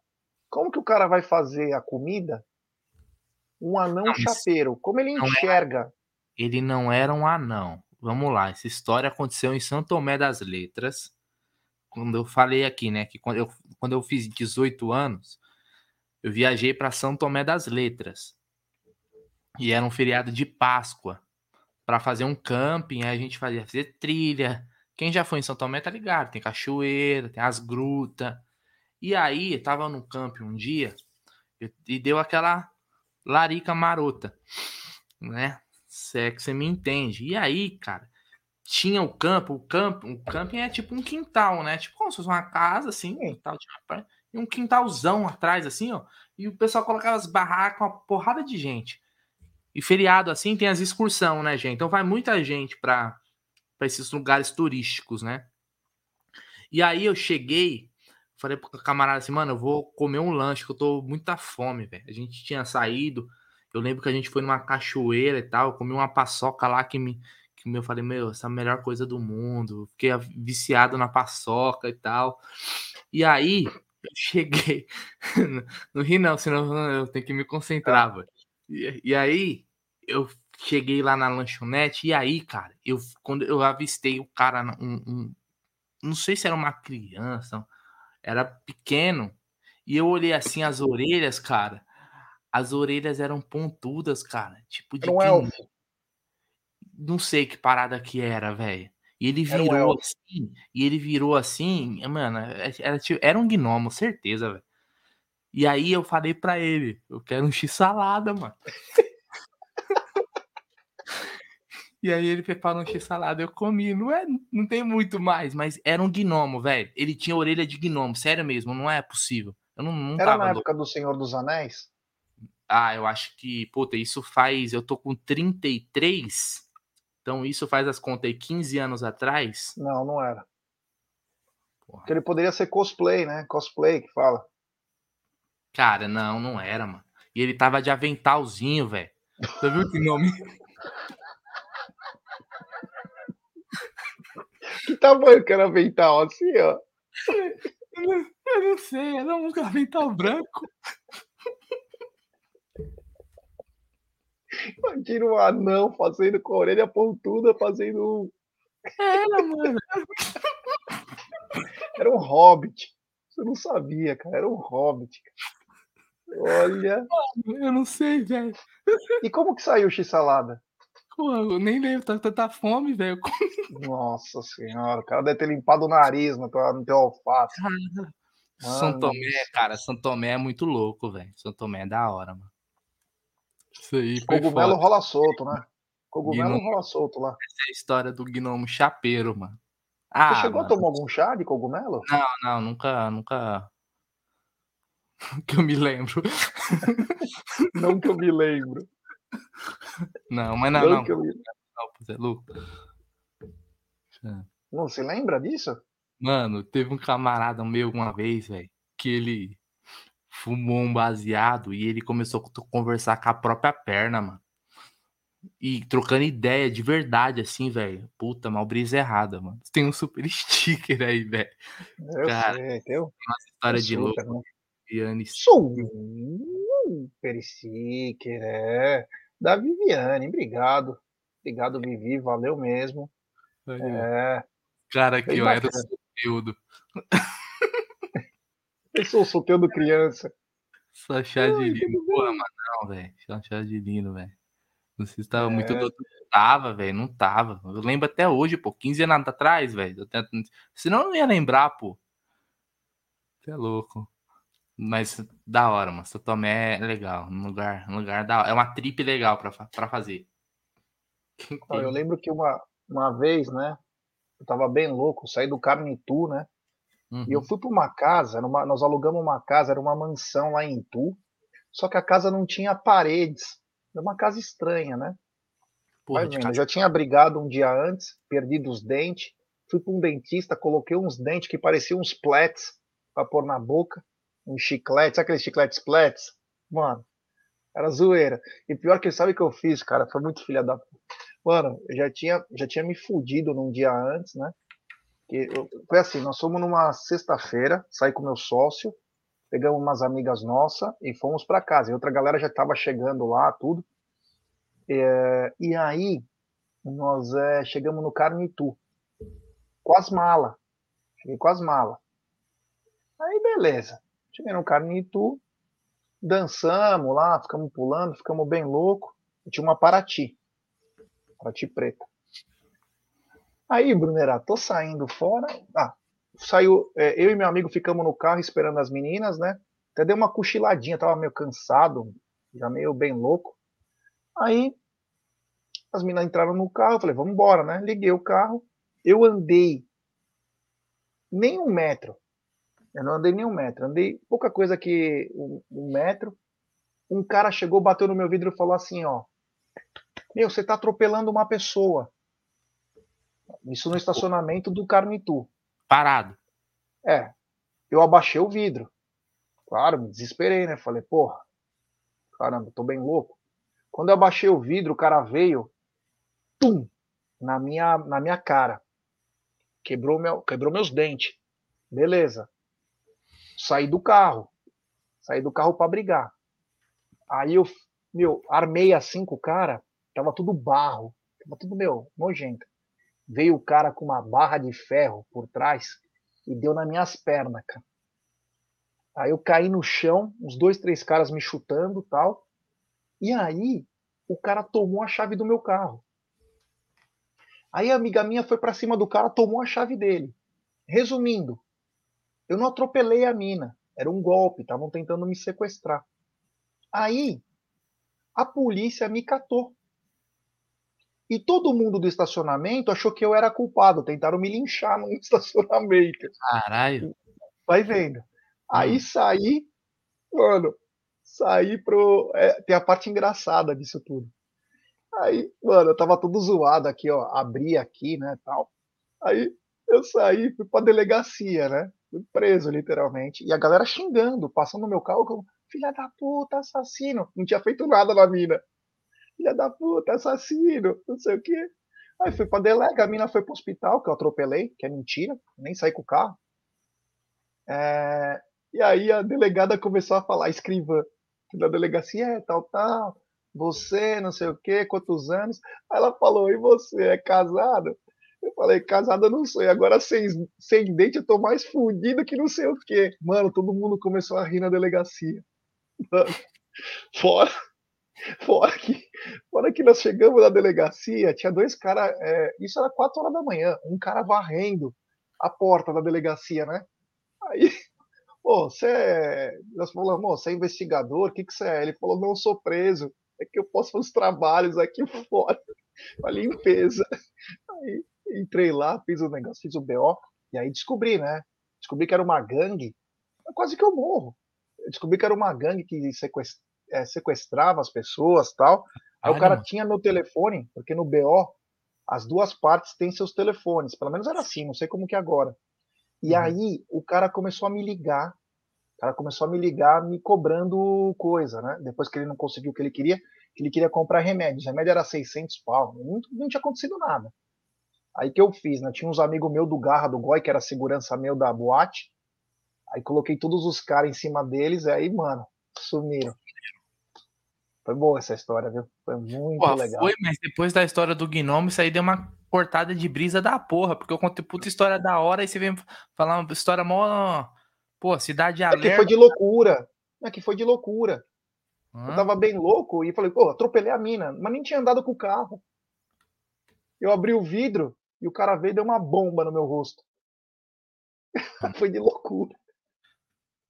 Como que o cara vai fazer a comida? Um anão Não, chapeiro. Como ele enxerga? ele não era um anão. Vamos lá, essa história aconteceu em São Tomé das Letras. Quando eu falei aqui, né, que quando eu, quando eu fiz 18 anos, eu viajei para São Tomé das Letras. E era um feriado de Páscoa para fazer um camping, aí a gente fazia fazer trilha. Quem já foi em São Tomé tá ligado, tem cachoeira, tem as grutas. E aí, eu tava no camping um dia e- e deu aquela larica marota, né? Se é que você me entende. E aí, cara, tinha o campo, o campo, o camping é tipo um quintal, né? Tipo como se fosse uma casa, assim, um quintal de rapaz, e um quintalzão atrás, assim, ó. E o pessoal colocava as barracas, uma porrada de gente. E feriado, assim, tem as excursão, né, gente? Então vai muita gente pra, pra esses lugares turísticos, né? E aí eu cheguei, falei pro camarada assim, mano, eu vou comer um lanche, que eu tô muita fome, velho. A gente tinha saído, eu lembro que a gente foi numa cachoeira e tal, eu comi uma paçoca lá que me. Que eu falei, meu, essa é a melhor coisa do mundo. Fiquei viciado na paçoca e tal. E aí, eu cheguei. não ri, não, senão eu tenho que me concentrar, velho. E, e aí, eu cheguei lá na lanchonete, e aí, cara, eu quando eu avistei o cara, um, um- não sei se era uma criança, era pequeno, e eu olhei assim as orelhas, cara. As orelhas eram pontudas, cara. Tipo de Era um quem- elfo. Não sei que parada que era, velho. E ele um virou elfo. assim, e ele virou assim, mano, era, tipo- era um gnomo, certeza, velho. E aí eu falei pra ele, eu quero um x-salada, mano. E aí ele preparou um x-salada, eu comi. Não, é, não tem muito mais, mas era um gnomo, velho. Ele tinha orelha de gnomo, sério mesmo, não é possível. Eu não, não Era na louco. época do Senhor dos Anéis? Ah, eu acho que, puta, isso faz. Eu tô com 33. Então isso faz as contas aí 15 anos atrás. Não, não era. Porra. Porque ele poderia ser cosplay, né? Cosplay que fala. Cara, não, não era, mano. E ele tava de aventalzinho, velho. Você viu que nome? Que tamanho que era avental? Assim, ó. Eu não, eu não sei, era um avental branco. Imagina um anão fazendo com a orelha pontuda, fazendo um. Era, mano. Era um hobbit. Você não sabia, cara. Era um hobbit. Olha. Eu não sei, velho. E como que saiu o x-salada? Eu nem lembro, tá tanta fome, velho. Nossa senhora, o cara deve ter limpado o nariz no teu, no teu olfato. São Mano, Tomé, cara, São Tomé é muito louco, velho. São Tomé é da hora, mano. Isso aí Cogumelo foda. rola solto, né? Cogumelo Gnomo. rola solto lá. Essa é a história do gnomo chapeiro, mano. Você Ah, chegou mano. a tomar algum chá de cogumelo? Não, não, nunca, nunca. que eu me lembro. Não que eu me lembro. Não, mas não, Não não. que eu me- Não, Lu. Se lembra disso? Mano, teve um camarada meu uma vez, velho, que ele fumou um baseado e ele começou a conversar com a própria perna, mano. E trocando ideia de verdade, assim, velho. Puta, mal brisa errada, mano. Tem um super sticker aí, velho. Eu Cara, sei, teu. Nossa história de louco. Né? Viane. Super sticker, é. Da Viviane, obrigado. Obrigado, Vivi, valeu mesmo. É. Cara, que eu era bacana. solteudo. Eu sou solteiro criança. Só chá de. Porra, mas não, velho. Só chá de lino, velho. Não sei se tava muito É. doido. Não tava, velho. Não tava. Eu lembro até hoje, pô. 15 anos atrás, velho. Tento- Senão eu não ia lembrar, pô. Você é louco. Mas da hora, mano. São Tomé é legal. Um lugar, um lugar da hora. É uma trip legal pra, fa- pra fazer. Eu lembro que uma, uma vez, né? Eu tava bem louco, saí do Carnitu, né? E eu Uhum. fui para uma casa, uma- nós alugamos uma casa, era uma mansão lá em Itu, só que a casa não tinha paredes. Era uma casa estranha, né? Porra, Vai já tinha brigado um dia antes, perdido os dentes, fui para um dentista, coloquei uns dentes que pareciam uns plets para pôr na boca, um chiclete, sabe aqueles chicletes plets? Mano, era zoeira. E pior que sabe o que eu fiz, cara? Foi muito filha da. Mano, eu já tinha, já tinha me fudido num dia antes, né? Que eu- foi assim, nós fomos numa sexta-feira, saí com meu sócio, pegamos umas amigas nossas e fomos para casa. E outra galera já estava chegando lá, tudo. É, e aí, nós é, chegamos no Carnitu, com as malas. Cheguei com as malas. Aí, beleza. Cheguei no Carnitu, dançamos lá, ficamos pulando, ficamos bem louco. E tinha uma Paraty, Paraty preta. Aí, Brunera, tô saindo fora. Ah, saiu. é, eu e meu amigo ficamos no carro esperando as meninas, né? Até dei uma cochiladinha, tava meio cansado, já meio bem louco. Aí as meninas entraram no carro, eu falei, vamos embora, né? Liguei o carro, eu andei nem um metro. Eu não andei nem um metro, andei pouca coisa que um, um metro. Um cara chegou, bateu no meu vidro e falou assim, ó. Meu, você tá atropelando uma pessoa. Isso no estacionamento do Carnitu. Parado. É. Eu abaixei o vidro. Claro, me desesperei, né? Falei, porra, caramba, tô bem louco. Quando eu abaixei o vidro, o cara veio, pum, na minha, na minha cara. Quebrou, meu, quebrou meus dentes. Beleza. Saí do carro. Saí do carro para brigar. Aí eu, meu, armei assim com o cara, tava tudo barro. Tava tudo, meu, nojento. Veio o cara com uma barra de ferro por trás e deu nas minhas pernas, cara. Aí eu caí no chão, uns dois, três caras me chutando tal. E aí o cara tomou a chave do meu carro. Aí a amiga minha foi para cima do cara, tomou a chave dele. Resumindo, eu não atropelei a mina. Era um golpe, estavam tentando me sequestrar. Aí a polícia me catou. E todo mundo do estacionamento achou que eu era culpado. Tentaram me linchar no estacionamento. Caralho. Vai vendo. Aí Hum. saí, mano, saí pro. é, tem a parte engraçada disso tudo. Aí, mano, eu tava todo zoado aqui, ó. Abri aqui, né, tal. Aí eu saí, fui pra delegacia, né? Fui preso, literalmente. E a galera xingando, passando no meu carro como, filha da puta, assassino. Não tinha feito nada na mina. Filha da puta, assassino, não sei o quê. Aí fui pra delega, a mina foi pro hospital, que eu atropelei, que é mentira, nem saí com o carro. É, e aí a delegada começou a falar, escrivã da delegacia, é tal, tal, você, não sei o quê, quantos anos. Aí ela falou, e você, é casado? Eu falei, casada não sou, e agora sem, sem dente eu tô mais fudido que não sei o quê. Mano, todo mundo começou a rir na delegacia. Mano, fora, fora que, fora que nós chegamos na delegacia, tinha dois caras, é, isso era quatro horas da manhã, um cara varrendo a porta da delegacia, né? Aí, pô, você é. Nós falamos, você é investigador? O que, que você é? Ele falou, não sou preso. É que eu posso fazer os trabalhos aqui fora, a limpeza. Aí entrei lá, fiz o negócio, fiz o BO, e aí descobri, né? Descobri que era uma gangue. Quase que eu morro. Eu descobri que era uma gangue que é, sequestrava as pessoas tal. Aí o cara tinha meu telefone, porque no BO as duas partes têm seus telefones. Pelo menos era assim, não sei como que é agora. E uhum. aí o cara começou a me ligar. O cara começou a me ligar, me cobrando coisa, né? Depois que ele não conseguiu o que ele queria, que ele queria comprar remédios. O remédio era 600 pau. Não, não tinha acontecido nada. Aí que eu fiz, né? Tinha uns amigos meus do Garra do Goi, que era segurança meu da boate. Aí coloquei todos os caras em cima deles, aí, mano, sumiram. Foi boa essa história, viu? Foi muito legal. Foi, mas depois da história do Gnome, isso aí deu uma cortada de brisa da porra, porque eu contei puta história da hora e você vem falar uma história mó. Pô, cidade alerta. É que foi de loucura. É que foi de loucura. Hã? Eu tava bem louco e falei, pô, atropelei a mina, mas nem tinha andado com o carro. Eu abri o vidro e o cara veio e deu uma bomba no meu rosto. foi de loucura.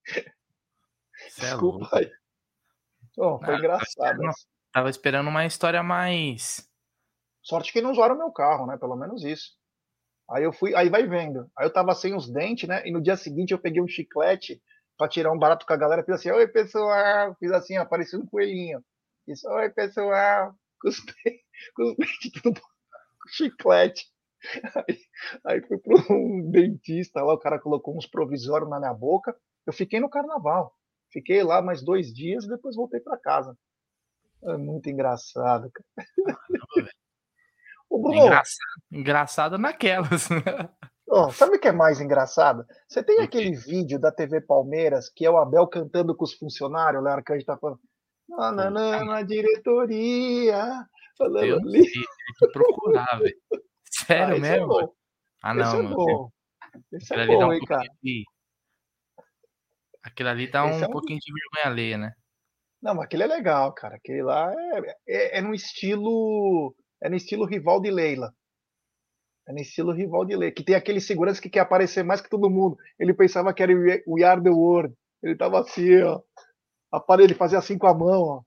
Cê é Desculpa é aí. Oh, foi ah, engraçado. Tava, tava esperando uma história mais. Sorte que não zoaram meu carro, né? Pelo menos isso. Aí eu fui, aí vai vendo. Aí eu tava sem os dentes, né? E no dia seguinte eu peguei um chiclete para tirar um barato com a galera. Fiz assim, oi pessoal. Fiz assim, apareceu um coelhinho. Fiz, oi pessoal. Com os dentes tudo com chiclete. Aí, aí fui para um dentista lá, o cara colocou uns provisórios na minha boca. Eu fiquei no carnaval. Fiquei lá mais dois dias e depois voltei para casa. É muito engraçado, cara. Ô, Bruno, é engraçado, engraçado naquelas. Oh, sabe o que é mais engraçado? Você tem aquele vídeo da TV Palmeiras que é o Abel cantando com os funcionários, o Léo Arcanjo tá falando. Nananã, na diretoria. Falando Deus ali. Tem que procurar, velho. Sério ah, mesmo? É ah, não. Esse é bom. Esse é bom, hein, cara. De... Aquilo ali dá um, é um pouquinho de vergonha alheia, né? Não, mas aquele é legal, cara. Aquele lá é, é, é no estilo. É no estilo rival de Leila. É no estilo rival de Leila. Que tem aquele segurança que quer aparecer mais que todo mundo. Ele pensava que era o We Are the World. Ele tava assim, ó. Aparelho, ele fazia assim com a mão, ó.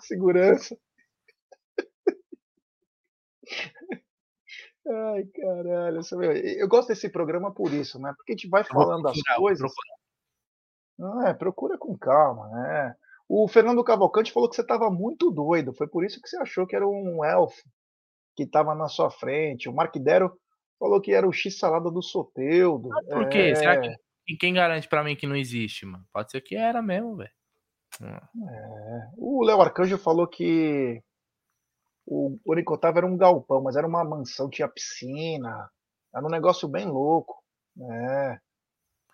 Segurança. Ai, caralho. Eu gosto desse programa por isso, né? Porque a gente vai falando as coisas. Ah, é, procura com calma, né? O Fernando Cavalcante falou que você estava muito doido. Foi por isso que você achou que era um elfo que estava na sua frente. O Mark Dero falou que era o X-salada do Soteudo. Ah, por quê? É... Será que quem garante para mim que não existe, mano? Pode ser que era mesmo, velho. É. O Léo Arcanjo falou que o Oricotava era um galpão, mas era uma mansão, tinha piscina. Era um negócio bem louco. É.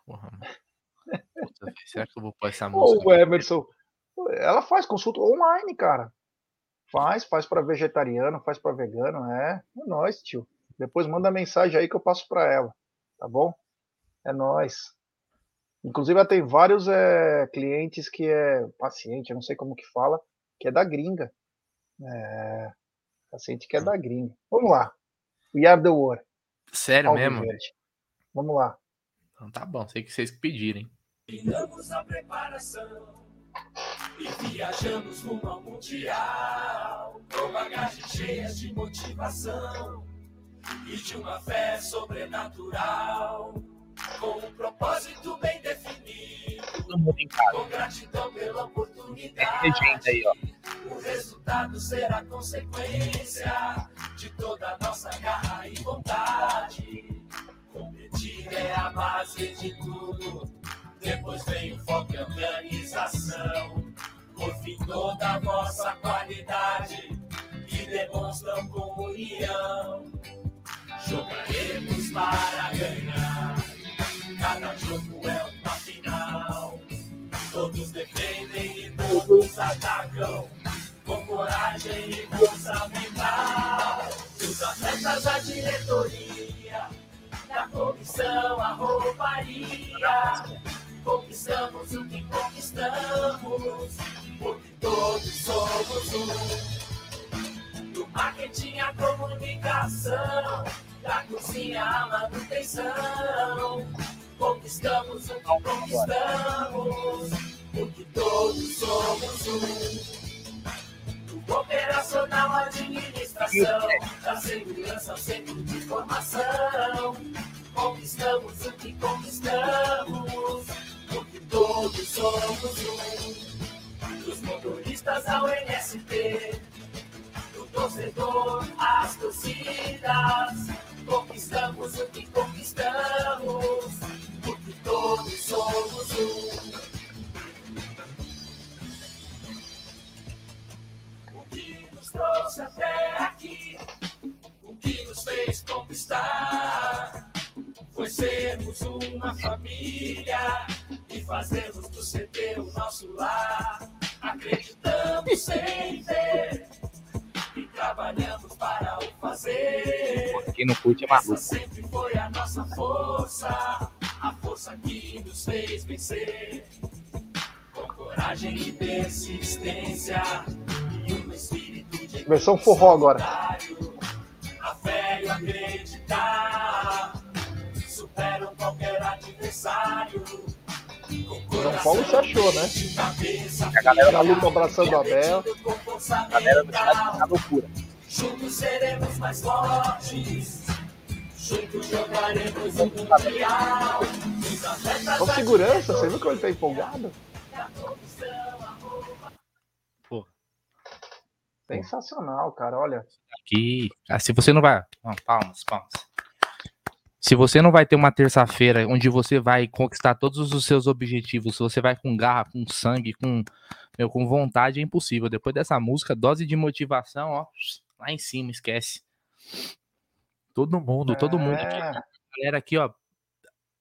Porra, Puta, será que eu vou pôr essa música? O Emerson, ela faz consulta online, cara. Faz, faz para vegetariano, faz para vegano, é. É nóis, tio. Depois manda mensagem aí que eu passo para ela, tá bom? É nóis. Inclusive, ela tem vários é, clientes que é paciente, eu não sei como que fala, que é da gringa. É, Paciente que é da gringa. Vamos lá. We are the war. Sério mesmo? Verde. Vamos lá. Então tá bom, sei que vocês que pedirem. Terminamos a preparação e viajamos rumo ao Mundial com bagagem cheia de motivação e de uma fé sobrenatural com um propósito bem definido. Todo mundo em casa. Gente aí, ó. O resultado será consequência de toda nossa garra e vontade. Competir é a base de tudo. Depois vem o foco e organização. Por fim, toda nossa qualidade. Que demonstra demonstram com união. Jogaremos para ganhar. Cada jogo é uma final. Todos defendem e todos atacam. Com coragem e força mental. Os atletas, a diretoria. Da comissão, a rouparia. Conquistamos o que conquistamos. Porque todos somos um. Do marketing à comunicação, da cozinha à manutenção. Conquistamos o que conquistamos, porque todos somos um. Operacional administração, da segurança centro de formação. Conquistamos o que conquistamos, porque todos somos um dos motoristas ao NST, do torcedor às torcidas. Conquistamos o que maluco. sempre foi a nossa força, a força que nos fez vencer. Com coragem e persistência e um espírito de Versão forró agora. a fé e acreditar superam qualquer adversário. João Paulo se achou, né? A galera da luta abraçando a Abel. A galera do tá loucura. Juntos seremos mais fortes. Juntos jogaremos o mundial. Os atletas Com segurança, você viu como ele tá empolgado? Pô. Sensacional, cara. Olha, Aqui. Ah, se você não vai. Não, palmas, palmas. Se você não vai ter uma terça-feira onde você vai conquistar todos os seus objetivos, se você vai com garra, com sangue, com, meu, com vontade, é impossível. Depois dessa música, dose de motivação, ó, lá em cima, esquece. Todo mundo, todo mundo aqui, É. a galera aqui, ó,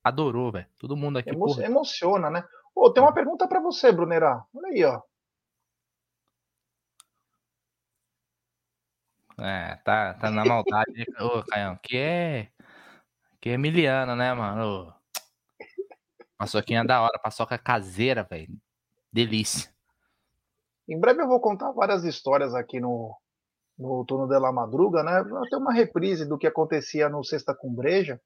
adorou, velho. Todo mundo aqui, emo- porra. emociona, né? Ô, tem uma pergunta pra você, Brunerá. Olha aí, ó. É, tá, tá na maldade, ô, Caião, que é, que é miliano, né, mano? Ô, Paçoquinha da hora, paçoca caseira, velho. Delícia. Em breve eu vou contar várias histórias aqui no, no Turno de la Madruga, né? Vai ter uma reprise do que acontecia no Sexta com Breja,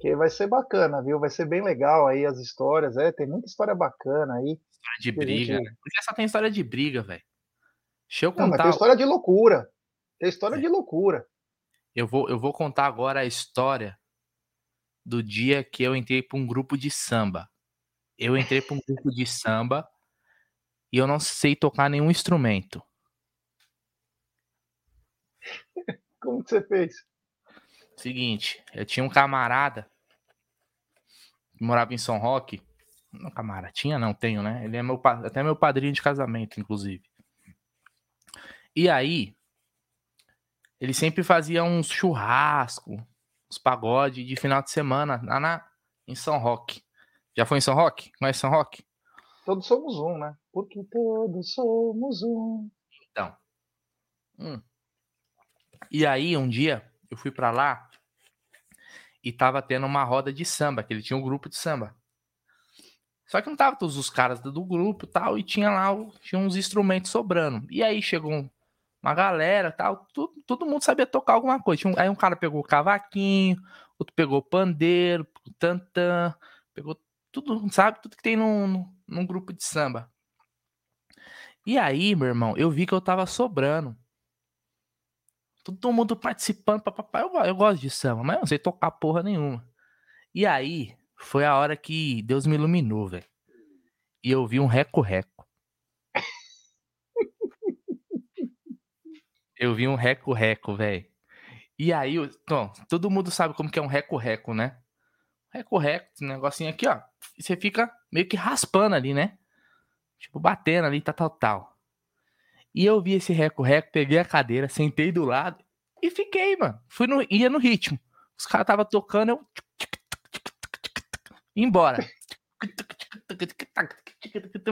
que vai ser bacana, viu? Vai ser bem legal aí as histórias, é, tem muita história bacana aí. História de briga. gente- né? Porque só tem história de briga, velho. Deixa eu Não, mas contar. tem história de loucura. Tem história de loucura. Eu vou, eu vou contar agora a história do dia que eu entrei para um grupo de samba. Eu entrei para um grupo de samba e eu não sei tocar nenhum instrumento. Como que você fez? Seguinte, eu tinha um camarada que morava em São Roque. Não, camarada, tinha não, tenho, né? Ele é meu, até meu padrinho de casamento, inclusive. E aí, ele sempre fazia uns churrasco, uns pagode de final de semana lá na, em São Roque. Já foi em São Roque? Conhece São Roque? Todos somos um, né? Porque todos somos um. Então. Hum. E aí, um dia, eu fui pra lá e tava tendo uma roda de samba, que ele tinha um grupo de samba. Só que não tava todos os caras do grupo tal, e tinha lá tinha uns instrumentos sobrando. E aí chegou um- uma galera tal, todo, todo mundo sabia tocar alguma coisa. Um- aí um cara pegou cavaquinho, outro pegou pandeiro, tantã, pegou tudo, sabe? Tudo que tem num- num grupo de samba. E aí, meu irmão, eu vi que eu tava sobrando. Todo mundo participando, papapá. Eu, eu gosto de samba, mas eu não sei tocar porra nenhuma. E aí, foi a hora que Deus me iluminou, velho. E eu vi um reco-reco. Eu vi um reco-reco, velho. E aí, então, todo mundo sabe como que é um reco-reco, né? Reco-reco, esse negocinho aqui, ó. E você fica meio que raspando ali, né? Tipo, batendo ali, tal, tal, tal. E eu vi esse reco-reco, peguei a cadeira, sentei do lado e fiquei, mano. Fui no, ia no ritmo. Os caras tava tocando, eu. embora.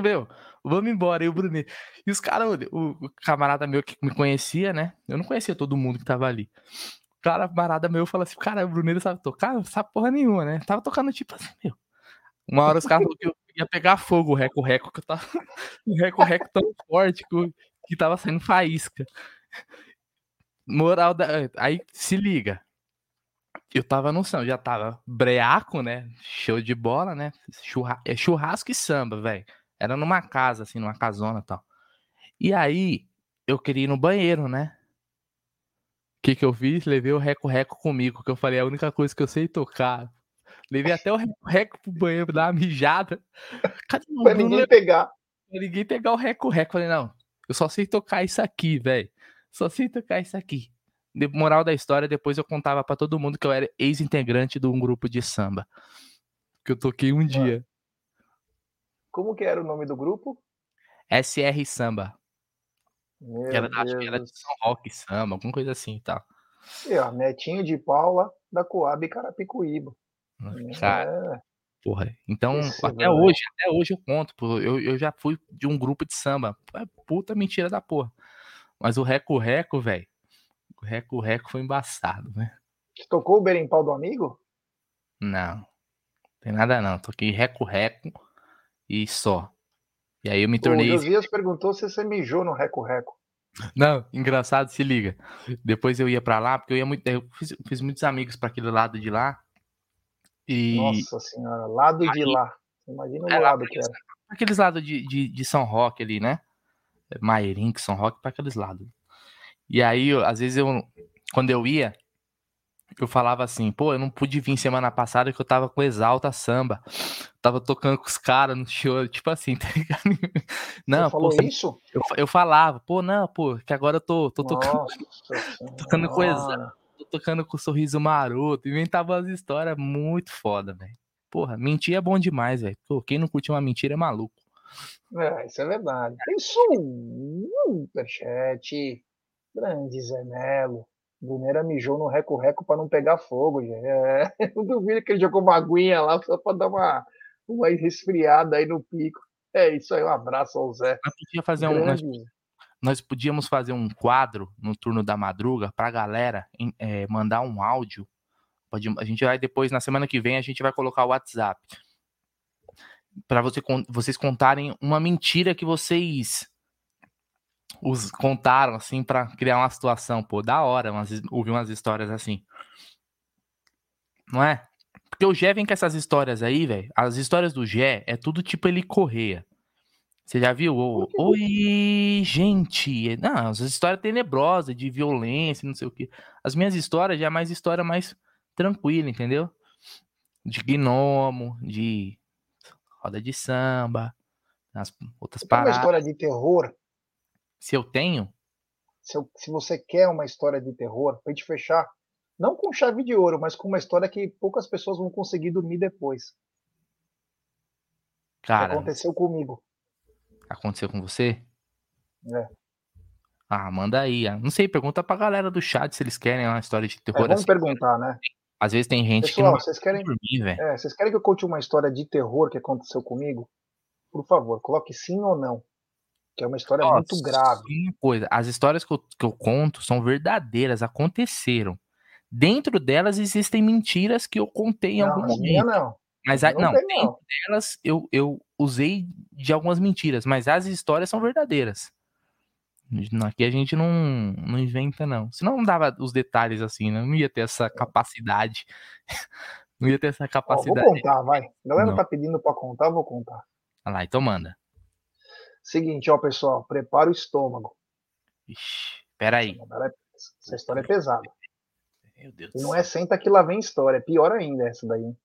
Meu, vamos embora, e o Brunet. E os caras, o, o camarada meu que me conhecia, né? Eu não conhecia todo mundo que tava ali. O cara, camarada meu, falou assim: Cara, o Brunet sabe tocar? Não sabe porra nenhuma, né? Tava tocando tipo assim, meu. Uma hora os caras falaram que eu ia pegar fogo o reco-reco, que eu tava. O reco-reco tão forte que, eu- que tava saindo faísca. Moral da. Aí se liga. Eu tava no samba, já tava breaco, né? Show de bola, né? Churra... é churrasco e samba, velho. Era numa casa, assim, numa casona e tal. E aí, eu queria ir no banheiro, né? O que que eu fiz? Levei o reco-reco comigo, que eu falei, é a única coisa que eu sei tocar. Levei até o reco-reco pro banheiro dar uma mijada. Cadê o Pra ninguém pegar. Pra ninguém pegar o reco-reco. Falei, não, eu só sei tocar isso aqui, velho. Só sei tocar isso aqui. De- moral da história, depois eu contava pra todo mundo que eu era ex-integrante de um grupo de samba. Que eu toquei um dia. Como que era o nome do grupo? SR Samba. Meu Que era, acho que era de São Roque Samba, alguma coisa assim e tal. E, ó, Netinho de Paula, da Coab Carapicuíba. Cara, É, porra. Então, Esse até velho. hoje, até hoje eu conto. pô, Eu, eu já fui de um grupo de samba. É puta mentira da porra. Mas o Reco-Reco, velho. O Reco-Reco foi embaçado, né? Você tocou o berimbau do amigo? Não. Tem nada não. Toquei reco-reco e só. E aí eu me O tornei. Josias perguntou se você mijou no reco-reco. Não, engraçado, se liga. Depois eu ia pra lá, porque eu ia muito. Eu fiz, fiz muitos amigos pra aquele lado de lá. E. Nossa senhora, lado de Aí- lá. Imagina o É lado que era. Aqueles lados de, de, de São Roque ali, né? Mairink, São Roque, pra aqueles lados. E aí, eu- às vezes eu. Quando eu ia, eu falava assim, pô, eu não pude vir semana passada que eu tava com Exalta Samba. Tava tocando com os caras no show, tipo assim, tá ligado? Não, Você falou pô, isso? Eu, eu falava, pô, não, pô, que agora eu tô, tô tocando, Nossa tocando com. Exalta, tocando com sorriso maroto. Inventava umas histórias muito foda, velho. Porra, mentir é bom demais, velho. Quem não curte uma mentira é maluco. É, isso é verdade. Um superchat. Grande Zé Melo. Bruneira mijou no reco-reco pra não pegar fogo, gente. É, eu duvido que ele jogou uma aguinha lá só pra dar uma, uma resfriada aí no pico. É isso aí, um abraço ao Zé. Nós podíamos fazer um, nós, podíamos fazer um quadro no turno da madruga pra galera em- eh, mandar um áudio. Pode- a gente vai depois, na semana que vem, a gente vai colocar o WhatsApp. Pra você, vocês contarem uma mentira que vocês os contaram, assim, pra criar uma situação. Pô, da hora umas, ouvir umas histórias assim. Não é? Porque o Gé vem com essas histórias aí, velho. As histórias do Gé é tudo tipo ele correia. Você já viu? O- Oi, gente. Não, as histórias tenebrosas, de violência, não sei o quê. As minhas histórias já é mais história mais tranquila, entendeu? De gnomo, de roda de samba, as outras Tem uma paradas. história de terror. Se eu tenho, Se, eu- se você quer uma história de terror, pra gente fechar, não com chave de ouro, mas com uma história que poucas pessoas vão conseguir dormir depois. Que cara, aconteceu comigo. Aconteceu com você? É. Ah, manda aí. ah, Não sei, pergunta pra galera do chat se eles querem uma história de É, terror vamos assim. perguntar, né? Às vezes tem gente que Pessoal, não vocês querem, dormir, velho. é, vocês querem que eu conte uma história de terror que aconteceu comigo? Por favor, coloque sim ou não. Que é uma história Ó, muito grave. Uma coisa, as histórias que eu, que eu conto são verdadeiras, aconteceram. Dentro delas existem mentiras que eu contei em Não, algum momento. não. Mas a- Não não, tem, não. delas eu, eu usei de algumas mentiras, mas as histórias são verdadeiras. Aqui a gente não, não inventa, não. Senão não dava os detalhes assim, né? Não ia ter essa capacidade. Não ia ter essa Ó, vou capacidade. contar, vai. A galera Não. tá pedindo pra contar, eu vou contar. Olha lá, então manda. Seguinte, ó, pessoal, prepara o estômago. Ixi, peraí. Essa história é pesada. Meu Deus E não é senta que lá vem história, é pior ainda essa daí. hein?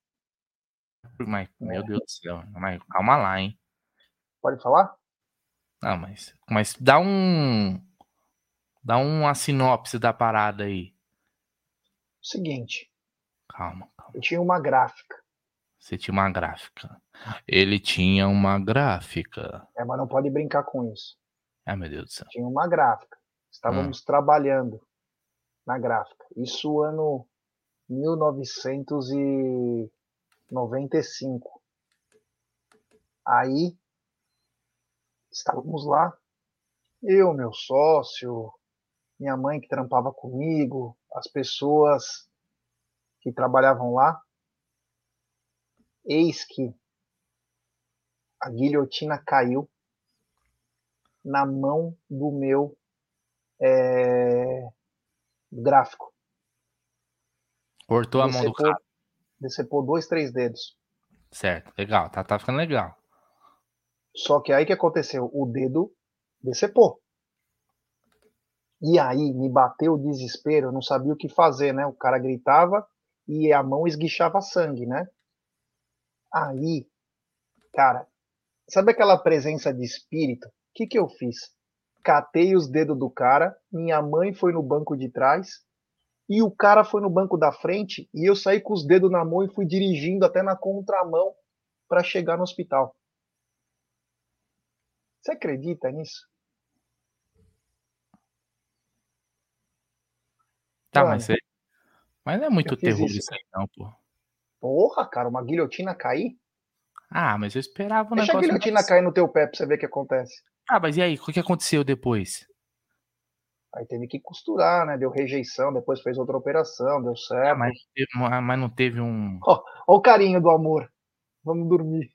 Mas, É. meu Deus do céu. Mas calma lá, hein? Pode falar? Não, mas, mas dá um. Dá uma sinopse da parada aí. Seguinte, Calma. eu tinha uma gráfica, Você tinha uma gráfica. Ele tinha uma gráfica. é, mas não pode brincar com isso. Ai, meu Deus do céu. Tinha uma gráfica. Estávamos Hum. trabalhando na gráfica. Isso ano 1995. Aí estávamos lá, eu, meu sócio, minha mãe que trampava comigo, as pessoas que trabalhavam lá. Eis que a guilhotina caiu na mão do meu é, gráfico. Cortou a mão do cara. Decepou dois, três dedos. Certo, legal. Tá, tá ficando legal. Só que aí que aconteceu? O dedo decepou. E aí me bateu o desespero, eu não sabia o que fazer, né? O cara gritava e a mão esguichava sangue, né? Aí, cara, sabe aquela presença de espírito? O que que eu fiz? Catei os dedos do cara, minha mãe foi no banco de trás e o cara foi no banco da frente e eu saí com os dedos na mão e fui dirigindo até na contramão para chegar no hospital. Você acredita nisso? Tá, Mano, mas, você... mas não é muito terror isso, isso aí, não, pô. Porra, cara, uma guilhotina cair? Ah, mas eu esperava um Deixa a negócio. guilhotina mais- cair no teu pé pra você ver o que acontece. Ah, mas e aí? O que aconteceu depois? Aí teve que costurar, né? Deu rejeição, depois fez outra operação, deu Ah, certo. mas, uma- mas não teve um. Ó, o carinho do amor. Vamos dormir.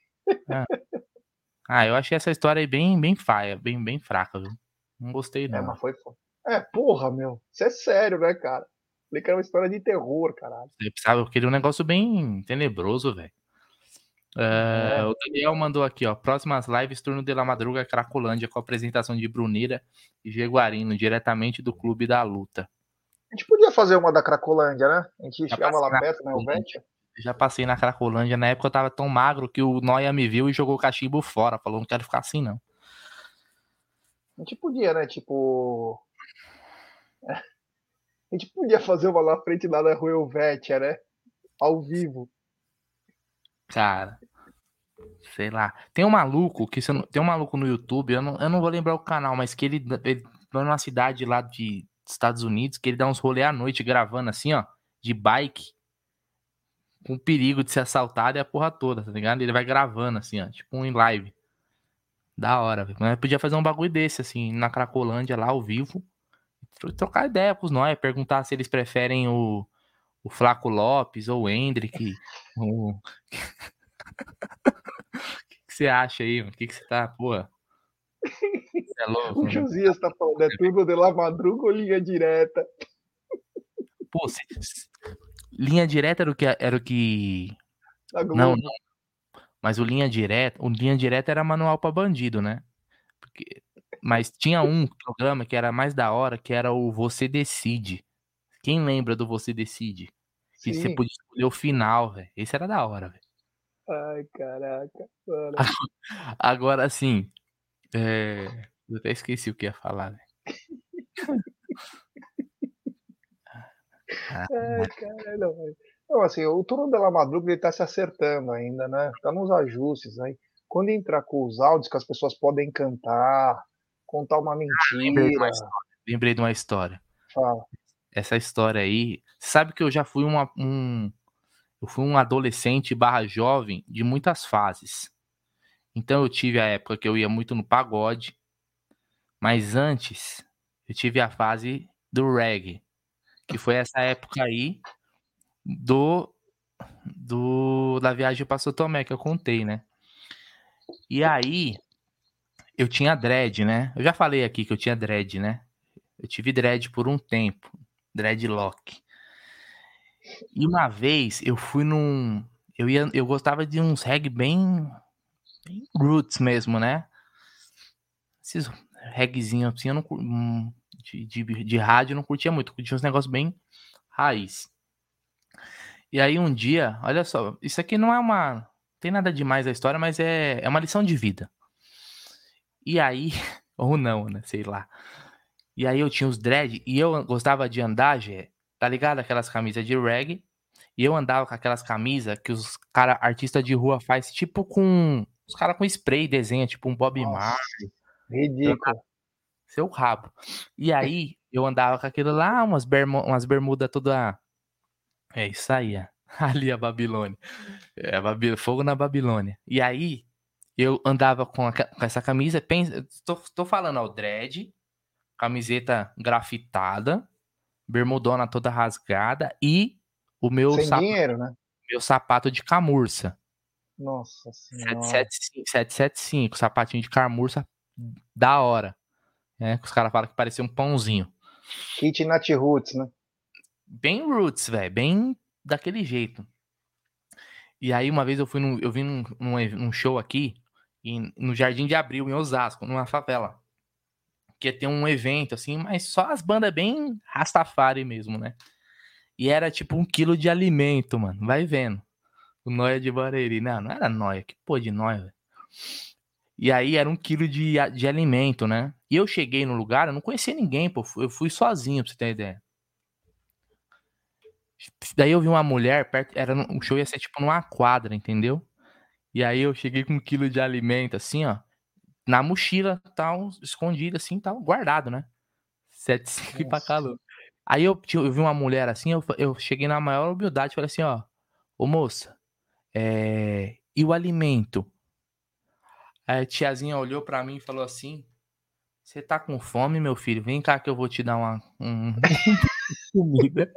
Ah, eu achei essa história aí bem, bem faia, bem, bem fraca, viu? Não gostei, É, não. mas foi. É, porra, meu. Isso é sério, né, cara? Falei que era uma história de terror, caralho. Eu precisava, eu queria um negócio bem tenebroso, velho. É. O Daniel mandou aqui, ó. Próximas lives, turno de la madruga, Cracolândia, com a apresentação de Brunira e Jaguarino, diretamente do Clube da Luta. A gente podia fazer uma da Cracolândia, né? A gente Já chegava lá perto, né? Já passei na Cracolândia, na época eu tava tão magro que o Noia me viu e jogou o cachimbo fora. Falou, não quero ficar assim, não. A gente podia, né? Tipo. A gente podia fazer uma lá na frente lá da Rua né? Ao vivo. Cara, sei lá. Tem um maluco que não- tem um maluco no YouTube, eu não, eu não vou lembrar o canal, mas que ele, ele vai numa cidade lá de Estados Unidos, que ele dá uns rolê à noite gravando assim, ó, de bike, com perigo de ser assaltado e a porra toda, tá ligado? Ele vai gravando assim, ó, tipo um em live. Da hora, velho. Mas podia fazer um bagulho desse, assim, na Cracolândia, lá ao vivo. tro- Trocar ideia com os nós, perguntar se eles preferem o, o Flaco Lopes ou o Hendrick. O... que, que você acha aí, mano? O que, que você tá? Você é louco? O mano? Josias tá falando, é turno de la madruga ou linha direta? Pô, se- linha direta era o que. Era o que... Não, não. Mas o linha direta. O linha direta era manual pra bandido, né? Porque- Mas tinha um programa que era mais da hora, que era o Você Decide. Quem lembra do Você Decide? Que você Sim. podia escolher o final, velho. Esse era da hora, velho. Ai, caraca. Mano. Agora, assim. é, Eu até esqueci o que ia falar, velho. Ah, Ai, caralho. não. Não, assim, o turno da madruga ele tá se acertando ainda, né? Tá nos ajustes aí. Quando entrar com os áudios que as pessoas podem cantar, contar uma lembrei de uma mentira, história. Lembrei de uma história. fala. Essa história aí. Sabe que eu já fui uma- um. Eu fui um adolescente barra jovem de muitas fases. Então eu tive a época que eu ia muito no pagode. Mas antes, eu tive a fase do reggae. Que foi essa época aí do. do da viagem para São Tomé que eu contei, né? E aí, eu tinha dread, né? Eu já falei aqui que eu tinha dread, né? Eu tive dread por um tempo, dreadlock. E uma vez eu fui num, eu ia, eu gostava de uns reggae bem, bem roots mesmo, né? Esses reggaezinhos assim, eu não hum, de, de, de rádio eu não curtia muito, curtia uns negócios bem raiz. E aí um dia, olha só, isso aqui não é uma, tem nada demais a história, mas é, é uma lição de vida. E aí, ou não, né? Sei lá. E aí eu tinha os dread e eu gostava de andar, Gé, tá ligado? Aquelas camisas de reggae. E eu andava com aquelas camisas que os cara, artista de rua faz, tipo com. Os caras com spray desenha, tipo um Bob. Marley. Ridículo. seu rabo. E aí, eu andava com aquilo lá, umas, bermu, umas bermudas toda. É isso aí, ó. ali a Babilônia. É, a Babil... Fogo na Babilônia. E aí, eu andava com, a... com essa camisa, pensa... tô, tô falando, ó, dread, camiseta grafitada, bermudona toda rasgada e o meu Sem sapato, dinheiro, né? meu sapato de camurça. Nossa senhora. 775, 775, sapatinho de camurça da hora. É, que os caras falam que parecia um pãozinho. Kit Nat Roots, né? Bem roots, velho. Bem daquele jeito. E aí, uma vez eu fui num, eu vim num, num, num show aqui, em- no Jardim de Abril, em Osasco, numa favela. Que ia ter um evento, assim, mas só as bandas bem Rastafari mesmo, né? E era tipo um quilo de alimento, mano. Vai vendo. O Noia de Barueri. Não, não era Noia. Que pô de Noia, velho. E aí era um quilo de, de alimento, né? E eu cheguei no lugar, eu não conhecia ninguém, pô. Eu fui sozinho, pra você ter ideia. Daí eu vi uma mulher perto, era o show ia ser tipo numa quadra, entendeu? E aí eu cheguei com um quilo de alimento, assim, ó, na mochila, tal, escondido, assim, tal, guardado, né? 75 e pra calor. Aí eu, eu vi uma mulher assim, eu, eu cheguei na maior humildade e falei assim, ó, ô moça, é, e o alimento? Aí a tiazinha olhou pra mim e falou assim, você tá com fome, meu filho? Vem cá que eu vou te dar uma um- comida.